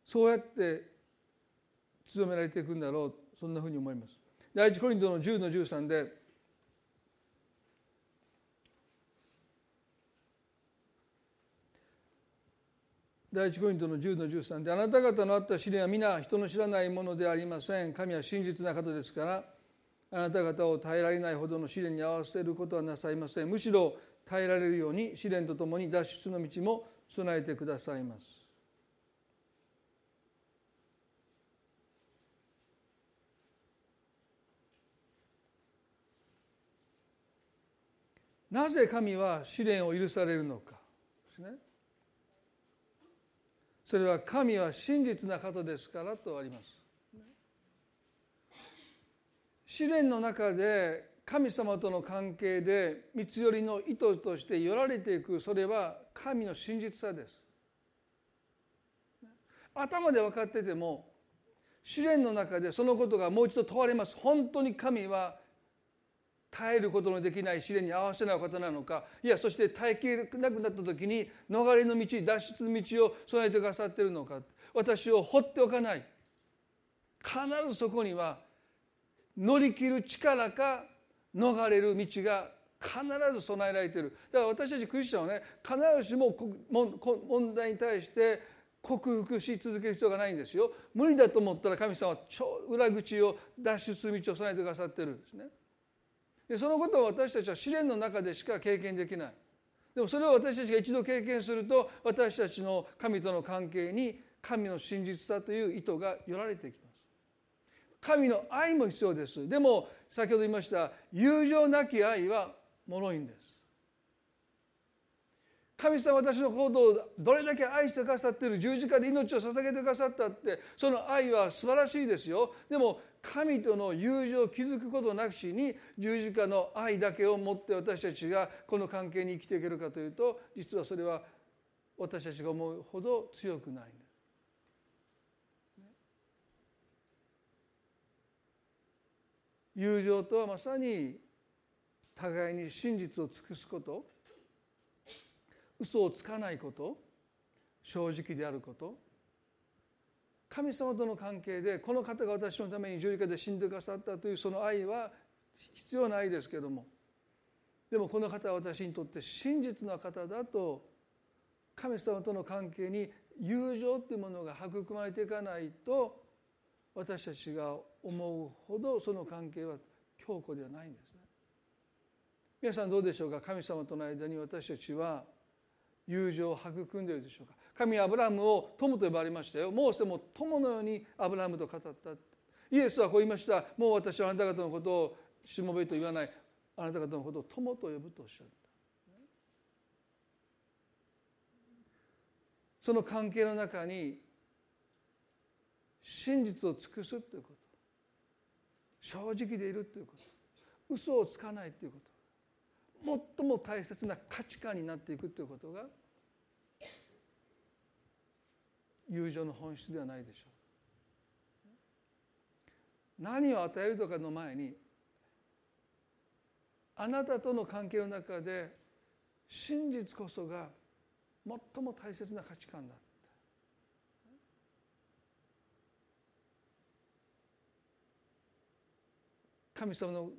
そうやって強められていくんだろうそんなふうに思います。第一コリントの10の13で第一コリントの10の13であなた方のあった試練は皆人の知らないものでありません。神は真実な方ですからあなた方を耐えられないほどの試練に合わせることはなさいません。むしろ耐えられるように試練とともに脱出の道も備えてくださいます。なぜ神は試練を許されるのかですね。それは神は真実な方ですからとあります。試練の中で神様との関係で三つ寄りの意図として寄られていくそれは神の真実さです。頭で分かってても試練の中でそのことがもう一度問われます。本当に神は耐えることのできない試練に合わせない方なのか。いやそして耐えきれなくなった時に逃れの道脱出の道を備えてくださっているのか。私を放っておかない。必ずそこには乗り切る力か逃れる道が必ず備えられている。だから私たちクリスチャンはね必ずしも問題に対して克服し続ける必要がないんですよ。無理だと思ったら神様は裏口を脱出する道を備えてくださってるんですね。でそのことを私たちは試練の中でしか経験できない。でもそれを私たちが一度経験すると私たちの神との関係に神の真実さという意図がよられてきます。神の愛も必要です。でも先ほど言いました友情なき愛は脆いんです。神様私の行動をどれだけ愛してくださっている十字架で命を捧げてくださったってその愛は素晴らしいですよでも神との友情を築くことなくしに十字架の愛だけを持って私たちがこの関係に生きていけるかというと実はそれは私たちが思うほど強くないんです。友情とはまさに互いに真実を尽くすこと嘘をつかないこと正直であること神様との関係でこの方が私のために十字架で死んでくださったというその愛は必要ないですけどもでもこの方は私にとって真実な方だと神様との関係に友情っていうものが育まれていかないと私たちが思うほどその関係は強固ではないんですね。皆さんどうでしょうか？神様との間に私たちは友情を育んでいるでしょうか。神はアブラハムを友と呼ばれましたよ。モーセも友のようにアブラハムと語ったイエスはこう言いました。もう私はあなた方のことをしもべと言わない。あなた方のことを友と呼ぶとおっしゃった。その関係の中に真実を尽くすということ。正直でいるということ。嘘をつかないということ。最も大切な価値観になっていくということが友情の本質ではないでしょう。何を与えるとかの前にあなたとの関係の中で真実こそが最も大切な価値観だ神様の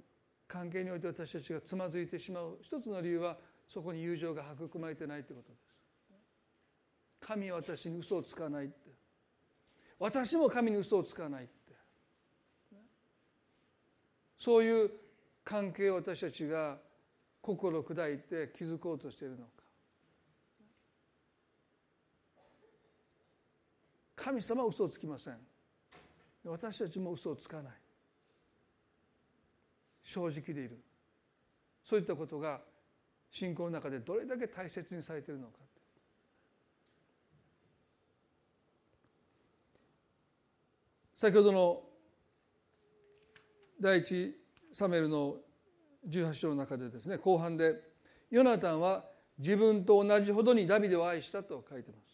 関係において私たちがつまずいてしまう一つの理由はそこに友情が育まれてないということです。神は私に嘘をつかないって。私も神に嘘をつかないって。そういう関係を私たちが心砕いて築こうとしているのか。神様は嘘をつきません。私たちも嘘をつかない。正直でいる。そういったことが信仰の中でどれだけ大切にされているのか先ほどの第一サメルの18章の中でですね後半でヨナタンは自分と同じほどにダビデを愛したと書いてます。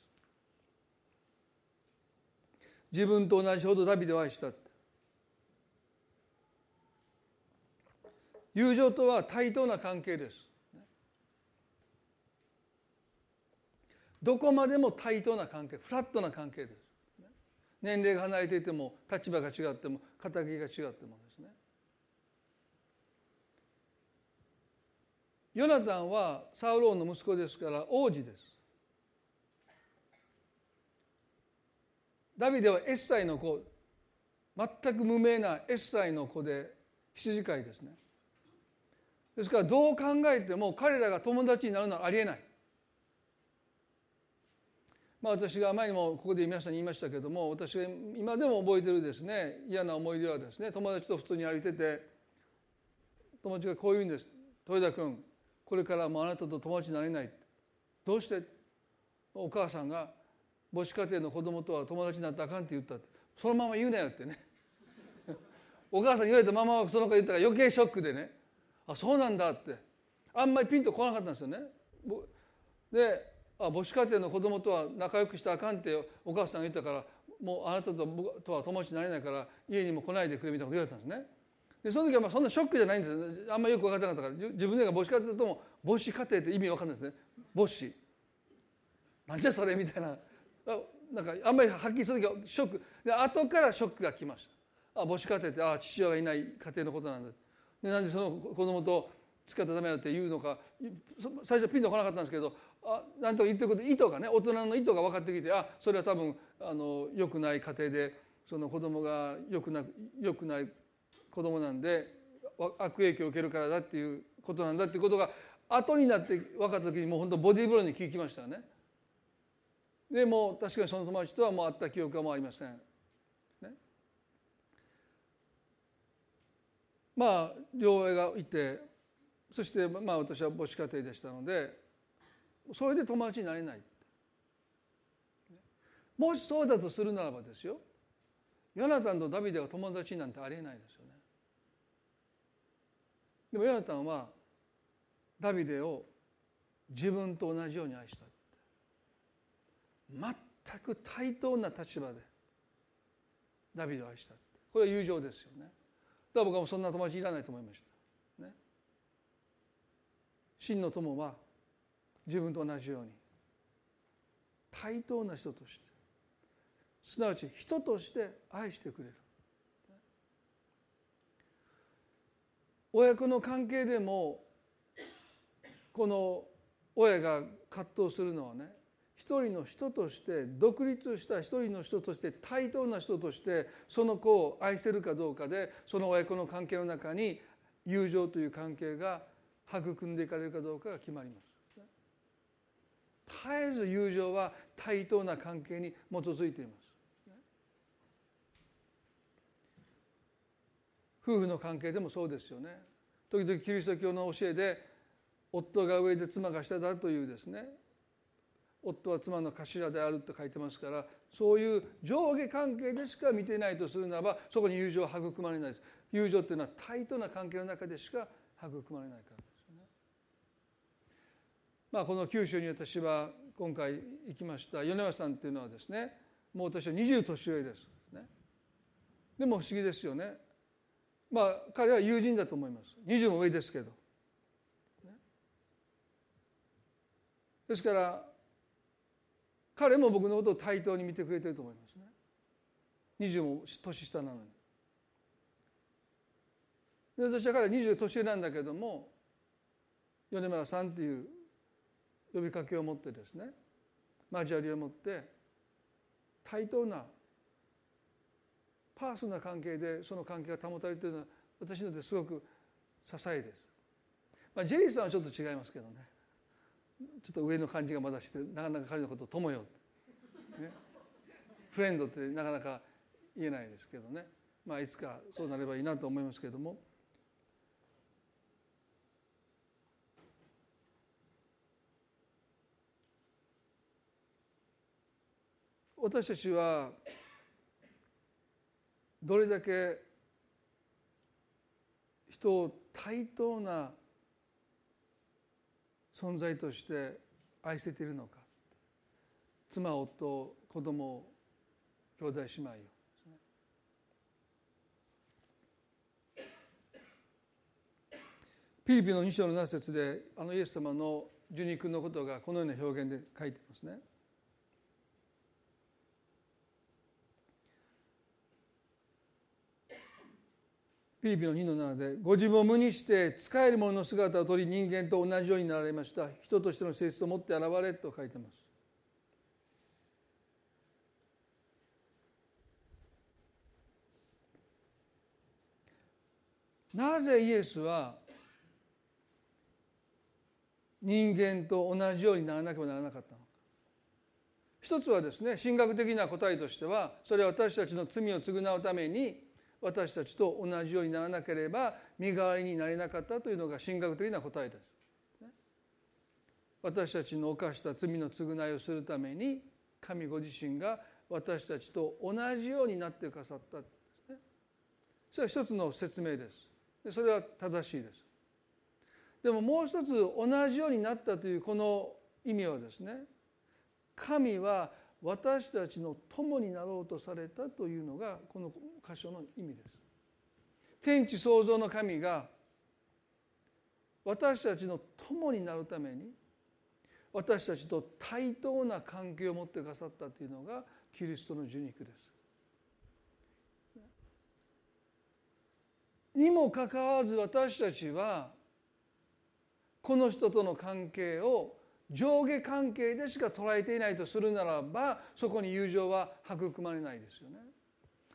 自分と同じほどダビデを愛した友情とは対等な関係です。どこまでも対等な関係フラットな関係です。年齢が離れていても立場が違っても肩書が違ってもですね。ヨナタンはサウローの息子ですから王子です。ダビデはエッサイの子。全く無名なエッサイの子で羊飼いですね。ですからどう考えても彼らが友達になるのはありえない。まあ、私が前にもここで皆さんに言いましたけども私が今でも覚えてるですね嫌な思い出はですね友達と普通に歩いてて友達がこう言うんです「豊田君これからもあなたと友達になれない」どうして？お母さんが母子家庭の子供とは友達になったらあかんって言ったって。そのまま言うなよってね。[laughs] お母さん言われたままその子言ったら余計ショックでね。あそうなんだって。あんまりピンとこなかったんですよね。であ母子家庭の子供とは仲良くしてあかんってお母さんが言ったからもうあなたと僕とは友達になれないから家にも来ないでくれみたいなこと言われたんですね。でその時はまあそんなショックじゃないんですあんまりよく分からなかったから自分でが母子家庭とも母子家庭って意味分かんないですね。母子。なんじゃそれみたいな。なんかあんまりはっきりする時はショック。で後からショックが来ました。あ母子家庭ってあ父親がいない家庭のことなんだでなんでその子供と使ったためだって言うのか最初ピンとこなかったんですけどあなんとか言ってること意図がね大人の意図が分かってきてあそれは多分あの良くない家庭でその子供が良くな良くない子供なんで悪影響を受けるからだっていうことなんだっていうことが後になって分かった時にもう本当ボディーブローに聞きましたね。でも確かにその友達とはもう会った記憶はもうありません。ね、まあ両親がいてそしてまあ私は母子家庭でしたのでそれで友達になれない。もしそうだとするならばですよヨナタンとダビデが友達なんてありえないですよね。でもヨナタンはダビデを自分と同じように愛した。全く対等な立場でダビデを愛した。これは友情ですよね。ら僕はそんな友達いらないと思いました。ね。真の友は自分と同じように対等な人としてすなわち人として愛してくれる。親子の関係でもこの親が葛藤するのはね一人の人として独立した一人の人として対等な人としてその子を愛せるかどうかでその親子の関係の中に友情という関係が育んでいかれるかどうかが決まります。絶えず友情は対等な関係に基づいています。夫婦の関係でもそうですよね。時々キリスト教の教えで夫が上で妻が下だというですね。夫は妻の頭であると書いてますからそういう上下関係でしか見てないとするならばそこに友情は育まれないです。友情っていうのは対等な関係の中でしか育まれないからですよね。まあ、この九州に私は今回行きました米山さんっていうのはですねもう私は20年上です、でも不思議ですよね。まあ彼は友人だと思います。20も上ですけど、ですから彼も僕のことを対等に見てくれてると思いますね。20も年下なのに。で私は彼は20年上なんだけども米村さんっていう呼びかけを持ってですね交わりを持って対等なパーソナルな関係でその関係が保たれているのは私のですごく支えです。まあ、ジェリーさんはちょっと違いますけどね。ちょっと上の感じがまだしてなかなか彼のことを友よ、ね、フレンドってなかなか言えないですけどね、まあ、いつかそうなればいいなと思いますけども。私たちはどれだけ人を対等な存在として愛せているのか妻夫子供兄弟姉妹をピリピの2章の7節であのイエス様の受肉のことがこのような表現で書いてますね。ピリピの2の7でご自分を無にして使える者の姿を取り人間と同じようになられました。人としての性質を持って現れと書いてます。なぜイエスは人間と同じようにならなければならなかったのか。一つはですね神学的な答えとしてはそれは私たちの罪を償うために私たちと同じようにならなければ身代わりになれなかったというのが神学的な答えです。私たちの犯した罪の償いをするために神ご自身が私たちと同じようになってくださったそれは一つの説明です。それは正しいです。でももう一つ同じようになったというこの意味はですね神は私たちの友になろうとされたというのがこの箇所の意味です。天地創造の神が私たちの友になるために私たちと対等な関係を持ってくださったというのがキリストの受肉です。にもかかわらず私たちはこの人との関係を上下関係でしか捉えていないとするならばそこに友情は育まれないですよね。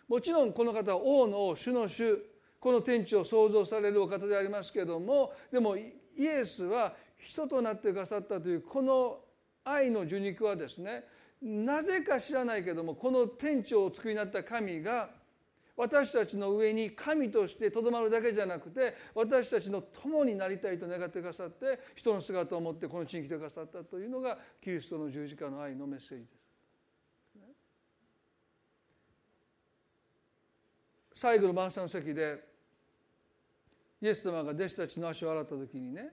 もちろんこの方は王の王主の主この天地を創造されるお方でありますけれどもでもイエスは人となってくださったというこの愛の受肉はですねなぜか知らないけどもこの天地をお作りになった神が私たちの上に神としてとどまるだけじゃなくて私たちの友になりたいと願ってくださって人の姿を持ってこの地に来てくださったというのがキリストの十字架の愛のメッセージです。最後の晩餐の席でイエス様が弟子たちの足を洗った時にね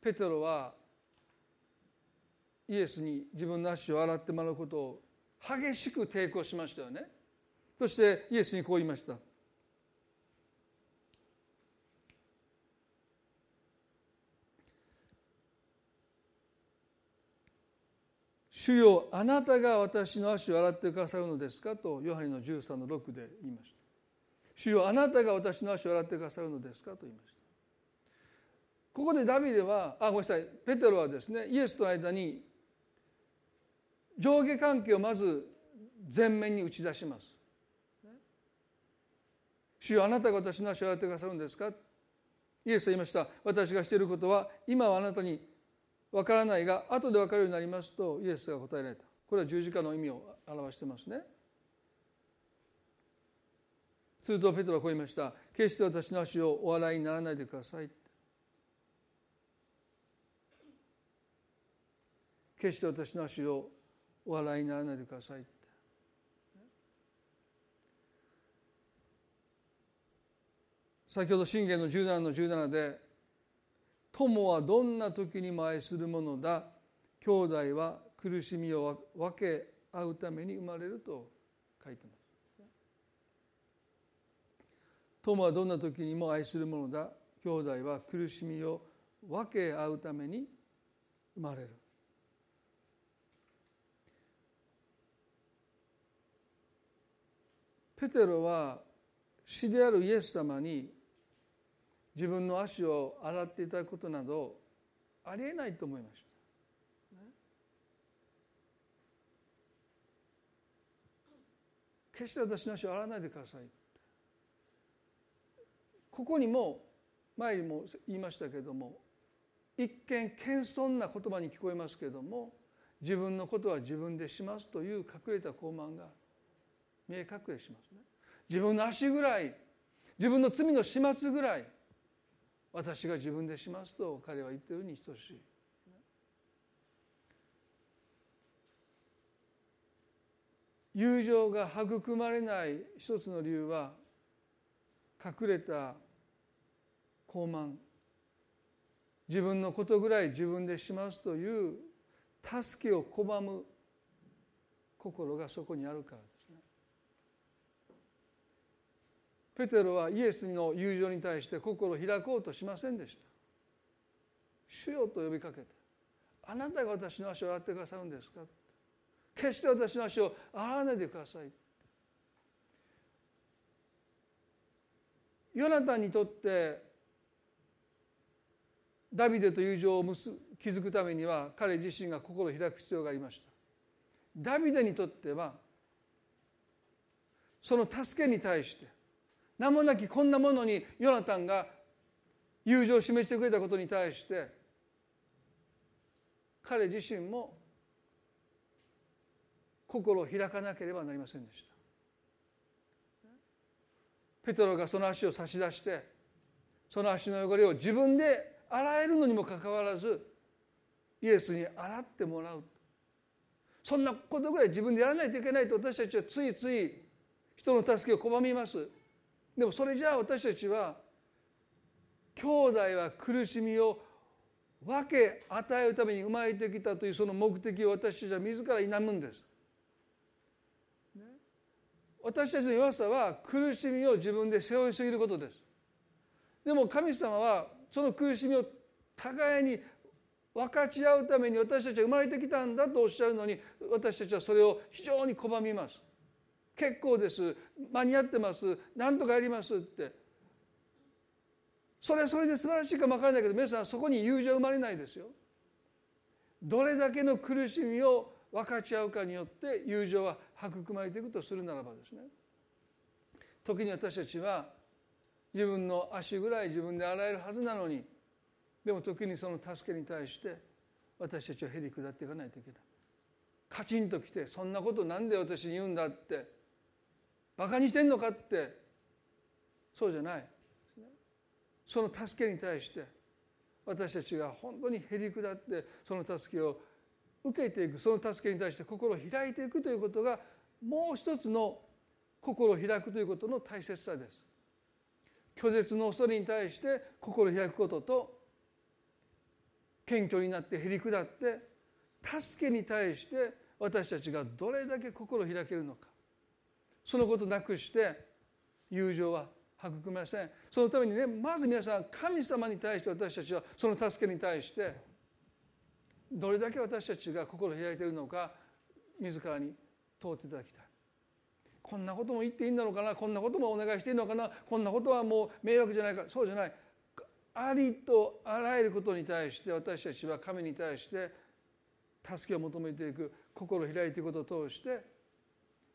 ペテロはイエスに自分の足を洗ってもらうことを激しく抵抗しましたよね。そしてイエスにこう言いました。主よあなたが私の足を洗ってくださるのですか？とヨハネの13の6で言いました。主よあなたが私の足を洗ってくださるのですか？と言いました。ここでダビデはあごめんなさい。ペテロはですねイエスとの間に上下関係をまず前面に打ち出します。主よあなたが私の足を洗ってくださるんですか？イエスは言いました私がしていることは今はあなたにわからないが後で分かるようになりますとイエスが答えられた。これは十字架の意味を表してますね。するとペトロはこう言いました決して私の足をお洗いにならないでください決して私の足をお洗いにならないでください先ほど信玄の17の17で「友はどんな時にも愛するものだ兄弟は苦しみを分け合うために生まれる」と書いてます。友はどんな時にも愛するものだ兄弟は苦しみを分け合うために生まれる。ペテロは死であるイエス様に自分の足を洗っていただくことなどありえないと思いました。決して私の足を洗わないでください。ここにも前にも言いましたけれども一見謙遜な言葉に聞こえますけれども自分のことは自分でしますという隠れた傲慢が見え隠れしますね。自分の足ぐらい自分の罪の始末ぐらい私が自分でしますと彼は言ってるに等しい。友情が育まれない一つの理由は隠れた傲慢。自分のことぐらい自分でしますという助けを拒む心がそこにあるからですね。ペテロはイエスの友情に対して心を開こうとしませんでした。主よと呼びかけて「あなたが私の足を洗ってくださるんですか?」決して私の足を洗わないでくださいヨナタンにとってダビデと友情を築くためには彼自身が心を開く必要がありましたダビデにとってはその助けに対して名もなきこんなものにヨナタンが友情を示してくれたことに対して彼自身も心を開かなければなりませんでした。ペトロがその足を差し出してその足の汚れを自分で洗えるのにもかかわらずイエスに洗ってもらう。そんなことぐらい自分でやらないといけないと私たちはついつい人の助けを拒みます。でもそれじゃあ私たちは兄弟は苦しみを分け与えるために生まれてきたというその目的を私たちは自ら否むんです。私たちの弱さは苦しみを自分で背負いすぎることです。でも神様はその苦しみを互いに分かち合うために私たちは生まれてきたんだとおっしゃるのに私たちはそれを非常に拒みます。結構です。間に合ってます。何とかやりますって。それはそれで素晴らしいかも分からないけど皆さんそこに友情生まれないですよ。どれだけの苦しみを分かち合うかによって友情は育まれていくとするならばですね。時に私たちは自分の足ぐらい自分で洗えるはずなのにでも時にその助けに対して私たちはへり下っていかないといけない。カチンときてそんなことなんで私に言うんだってバカにしてんのかって。そうじゃない。その助けに対して私たちが本当にへり下ってその助けを受けていくその助けに対して心を開いていくということがもう一つの心を開くということの大切さです。拒絶の恐れに対して心を開くことと謙虚になってへり下って助けに対して私たちがどれだけ心を開けるのか。そのことなくして友情は育めません。そのためにねまず皆さん神様に対して私たちはその助けに対してどれだけ私たちが心を開いているのか自らに問うていただきたい。こんなことも言っていいんだろうかなこんなこともお願いしていいのかなこんなことはもう迷惑じゃないかそうじゃない。ありとあらゆることに対して私たちは神に対して助けを求めていく心を開いていくことを通して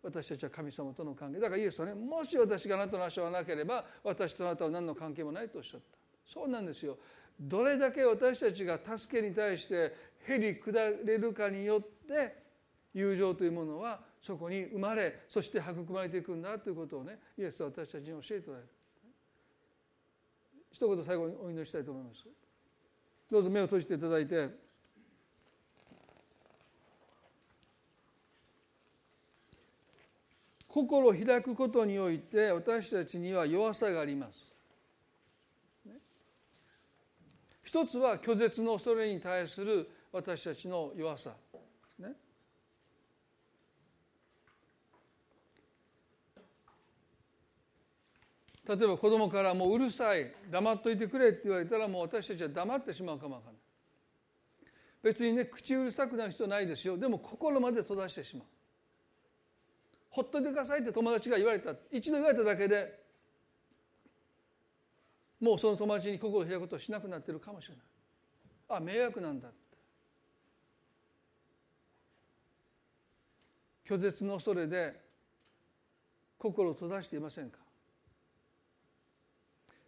私たちは神様との関係。だからイエスはねもし私があなたの足はなければ私とあなたは何の関係もないとおっしゃった。そうなんですよ。どれだけ私たちが助けに対してへり下れるかによって友情というものはそこに生まれそして育まれていくんだということをねイエスは私たちに教えておられる。一言最後にお祈りしたいと思います。どうぞ目を閉じていただいて。心を開くことにおいて私たちには弱さがあります。一つは拒絶の恐れに対する私たちの弱さ。ですね。例えば子供からもううるさい黙っといてくれって言われたらもう私たちは黙ってしまうかもわからない。別にね口うるさくなる必要ないですよ。でも心まで閉ざしてしまう。ほっといてくださいって友達が言われた。一度言われただけでもうその友達に心を開くことをしなくなってるかもしれない。あ迷惑なんだ拒絶の恐れで心を閉ざしていませんか。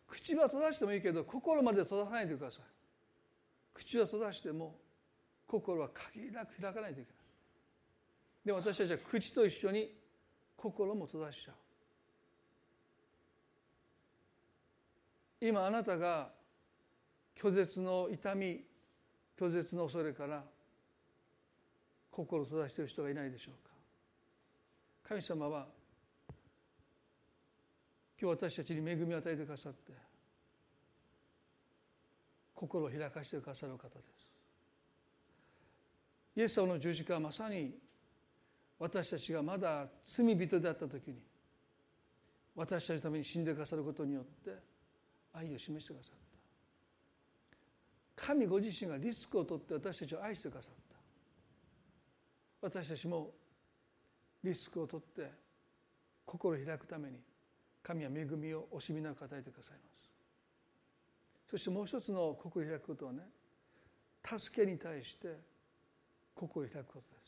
口は閉ざしてもいいけど心まで閉ざさないでください。口は閉ざしても心は限りなく開かないといけない。で私たちは口と一緒に心も閉ざしちゃう。今あなたが拒絶の痛み拒絶の恐れから心を閉ざしている人がいないでしょうか。神様は今日私たちに恵みを与えてくださって心を開かしてくださる方です。イエス様の十字架はまさに私たちがまだ罪人であった時に私たちのために死んでくださることによって愛を示してくださった。神ご自身がリスクを取って私たちを愛してくださった。私たちもリスクを取って心を開くために神は恵みを惜しみなく与えてくださいます。そしてもう一つの心を開くことはね助けに対して心を開くことです。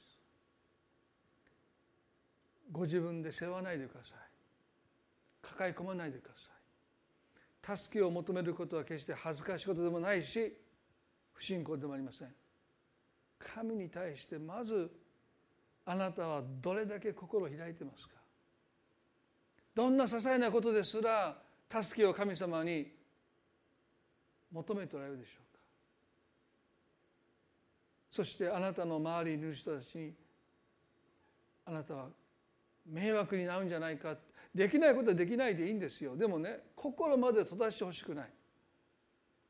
ご自分で背負わないでください。抱え込まないでください。助けを求めることは決して恥ずかしいことでもないし不信仰でもありません。神に対してまずあなたはどれだけ心を開いてますか。どんな些細なことですら助けを神様に求めておられるでしょうか。そしてあなたの周りにいる人たちにあなたは迷惑になるんじゃないか。できないことはできないでいいんですよ。でもね心まで閉ざしてほしくない。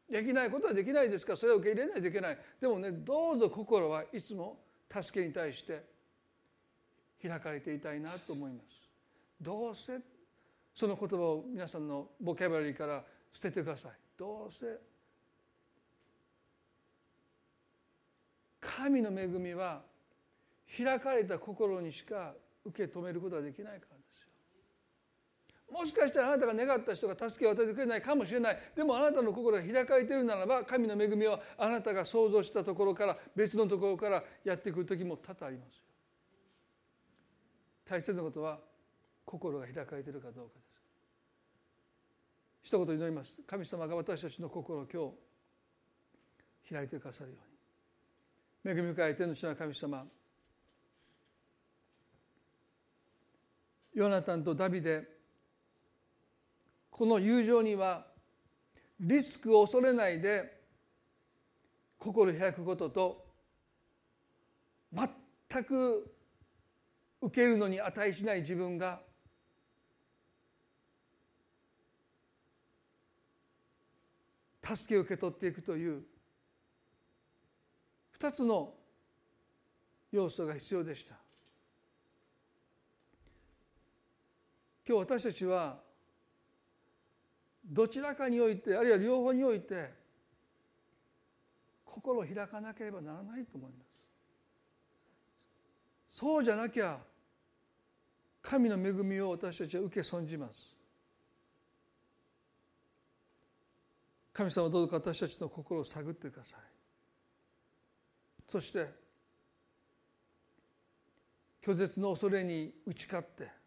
できないことはできないですか。らそれを受け入れないといけない。でもねどうぞ心はいつも助けに対して開かれていたいなと思います。どうせその言葉を皆さんのボキャブラリーから捨ててください。どうせ神の恵みは開かれた心にしか受け止めることができないからですよ。もしかしたらあなたが願った人が助けを与えてくれないかもしれない。でもあなたの心が開かれているならば神の恵みはあなたが想像したところから別のところからやってくる時も多々ありますよ。大切なことは心が開かれているかどうかです。一言祈ります。神様が私たちの心を今日開いてくださるように。恵み深い天の地の神様ヨナタンとダビデこの友情にはリスクを恐れないで心開くことと全く受けるのに値しない自分が助けを受け取っていくという2つの要素が必要でした。今日私たちはどちらかにおいてあるいは両方において心を開かなければならないと思います。そうじゃなきゃ神の恵みを私たちは受け損じます。神様どうか私たちの心を探ってください。そして拒絶の恐れに打ち勝って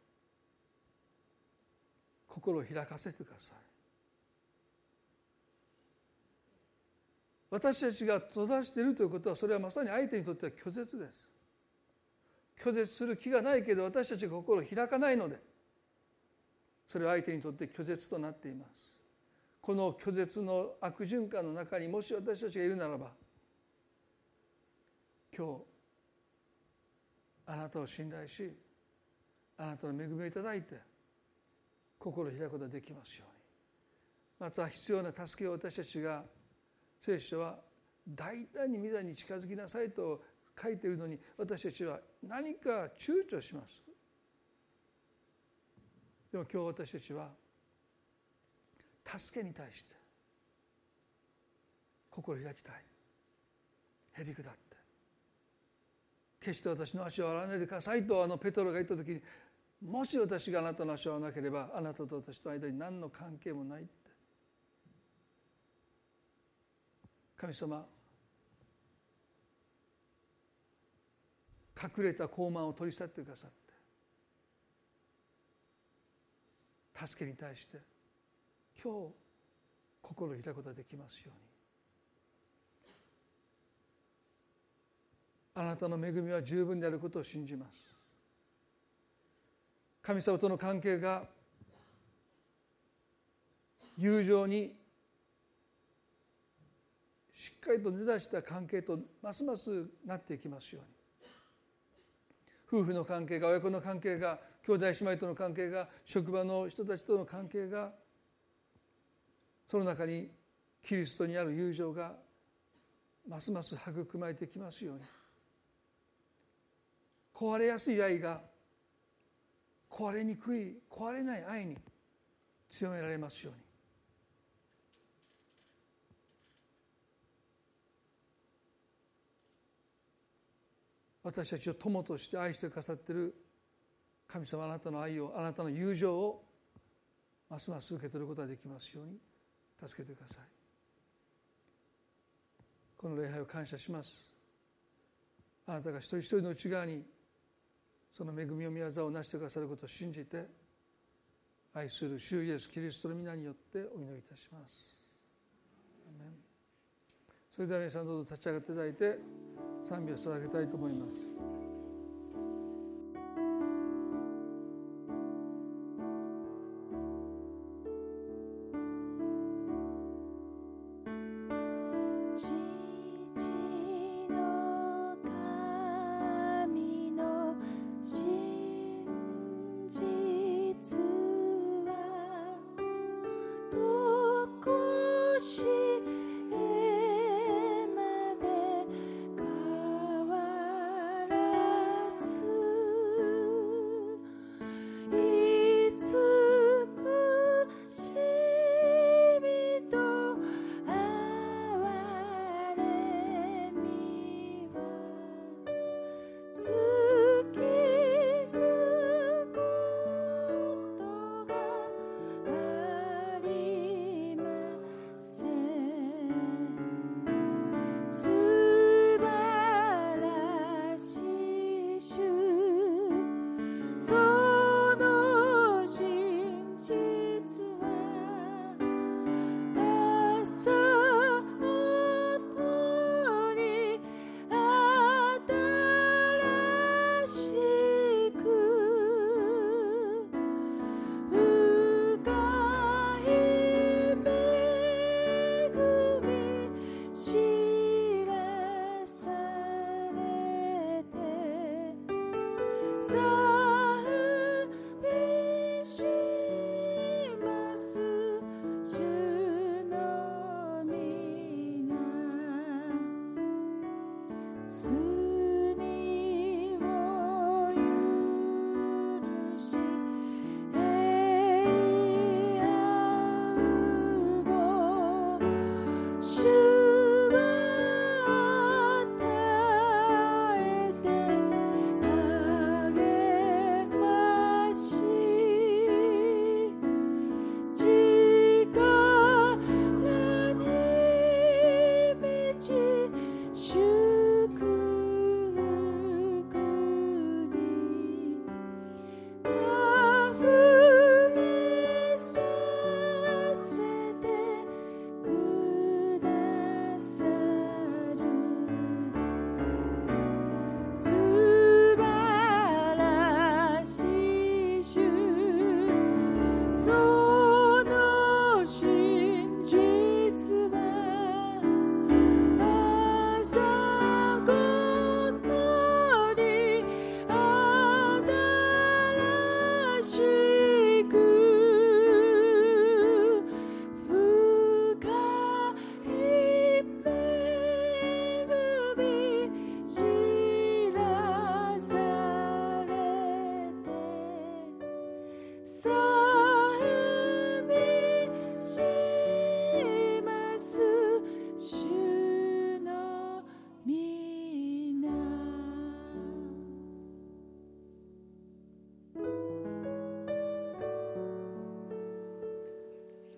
心を開かせてください。私たちが閉ざしているということはそれはまさに相手にとっては拒絶です。拒絶する気がないけど私たちが心を開かないのでそれは相手にとって拒絶となっています。この拒絶の悪循環の中にもし私たちがいるならば今日あなたを信頼しあなたの恵みをいただいて心を開くことができますように。また必要な助けを私たちが聖書は大胆に御座に近づきなさいと書いているのに私たちは何か躊躇します。でも今日私たちは助けに対して心開きたい。へりくだって。決して私の足を洗わないでくださいとあのペトロが言った時にもし私があなたの足を洗わなければあなたと私との間に何の関係もないって。神様隠れた傲慢を取り去ってくださって助けに対して今日心を開くことができますように。あなたの恵みは十分であることを信じます。神様との関係が友情にしっかりと根ざした関係とますますなっていきますように。夫婦の関係が親子の関係が兄弟姉妹との関係が職場の人たちとの関係がその中にキリストにある友情がますます育まれてきますように。壊れやすい愛が壊れにくい壊れない愛に強められますように。私たちを友として愛してくださっている神様あなたの愛をあなたの友情をますます受け取ることができますように助けてください。この礼拝を感謝します。あなたが一人一人の内側にその恵みを宮沢を成してくださることを信じて愛する主イエスキリストの皆によってお祈りいたします。それでは皆さんどうぞ立ち上がっていただいて賛美を捧げたいと思います。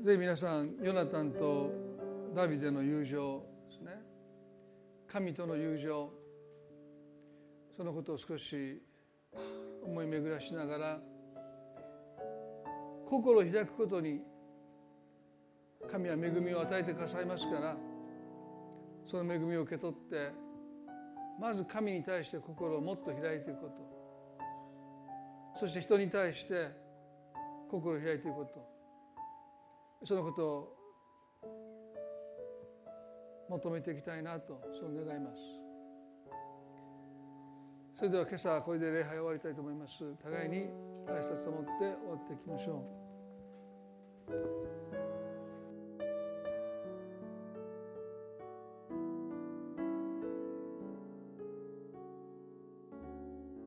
ぜひ皆さんヨナタンとダビデの友情ですね。神との友情。そのことを少し思い巡らしながら心を開くことに神は恵みを与えてくださいますからその恵みを受け取ってまず神に対して心をもっと開いていくこと。そして人に対して心を開いていくこと。そのことを求めていきたいなとそう願います。それでは今朝はこれで礼拝終わりたいと思います。互いに挨拶を持って終わっていきましょう。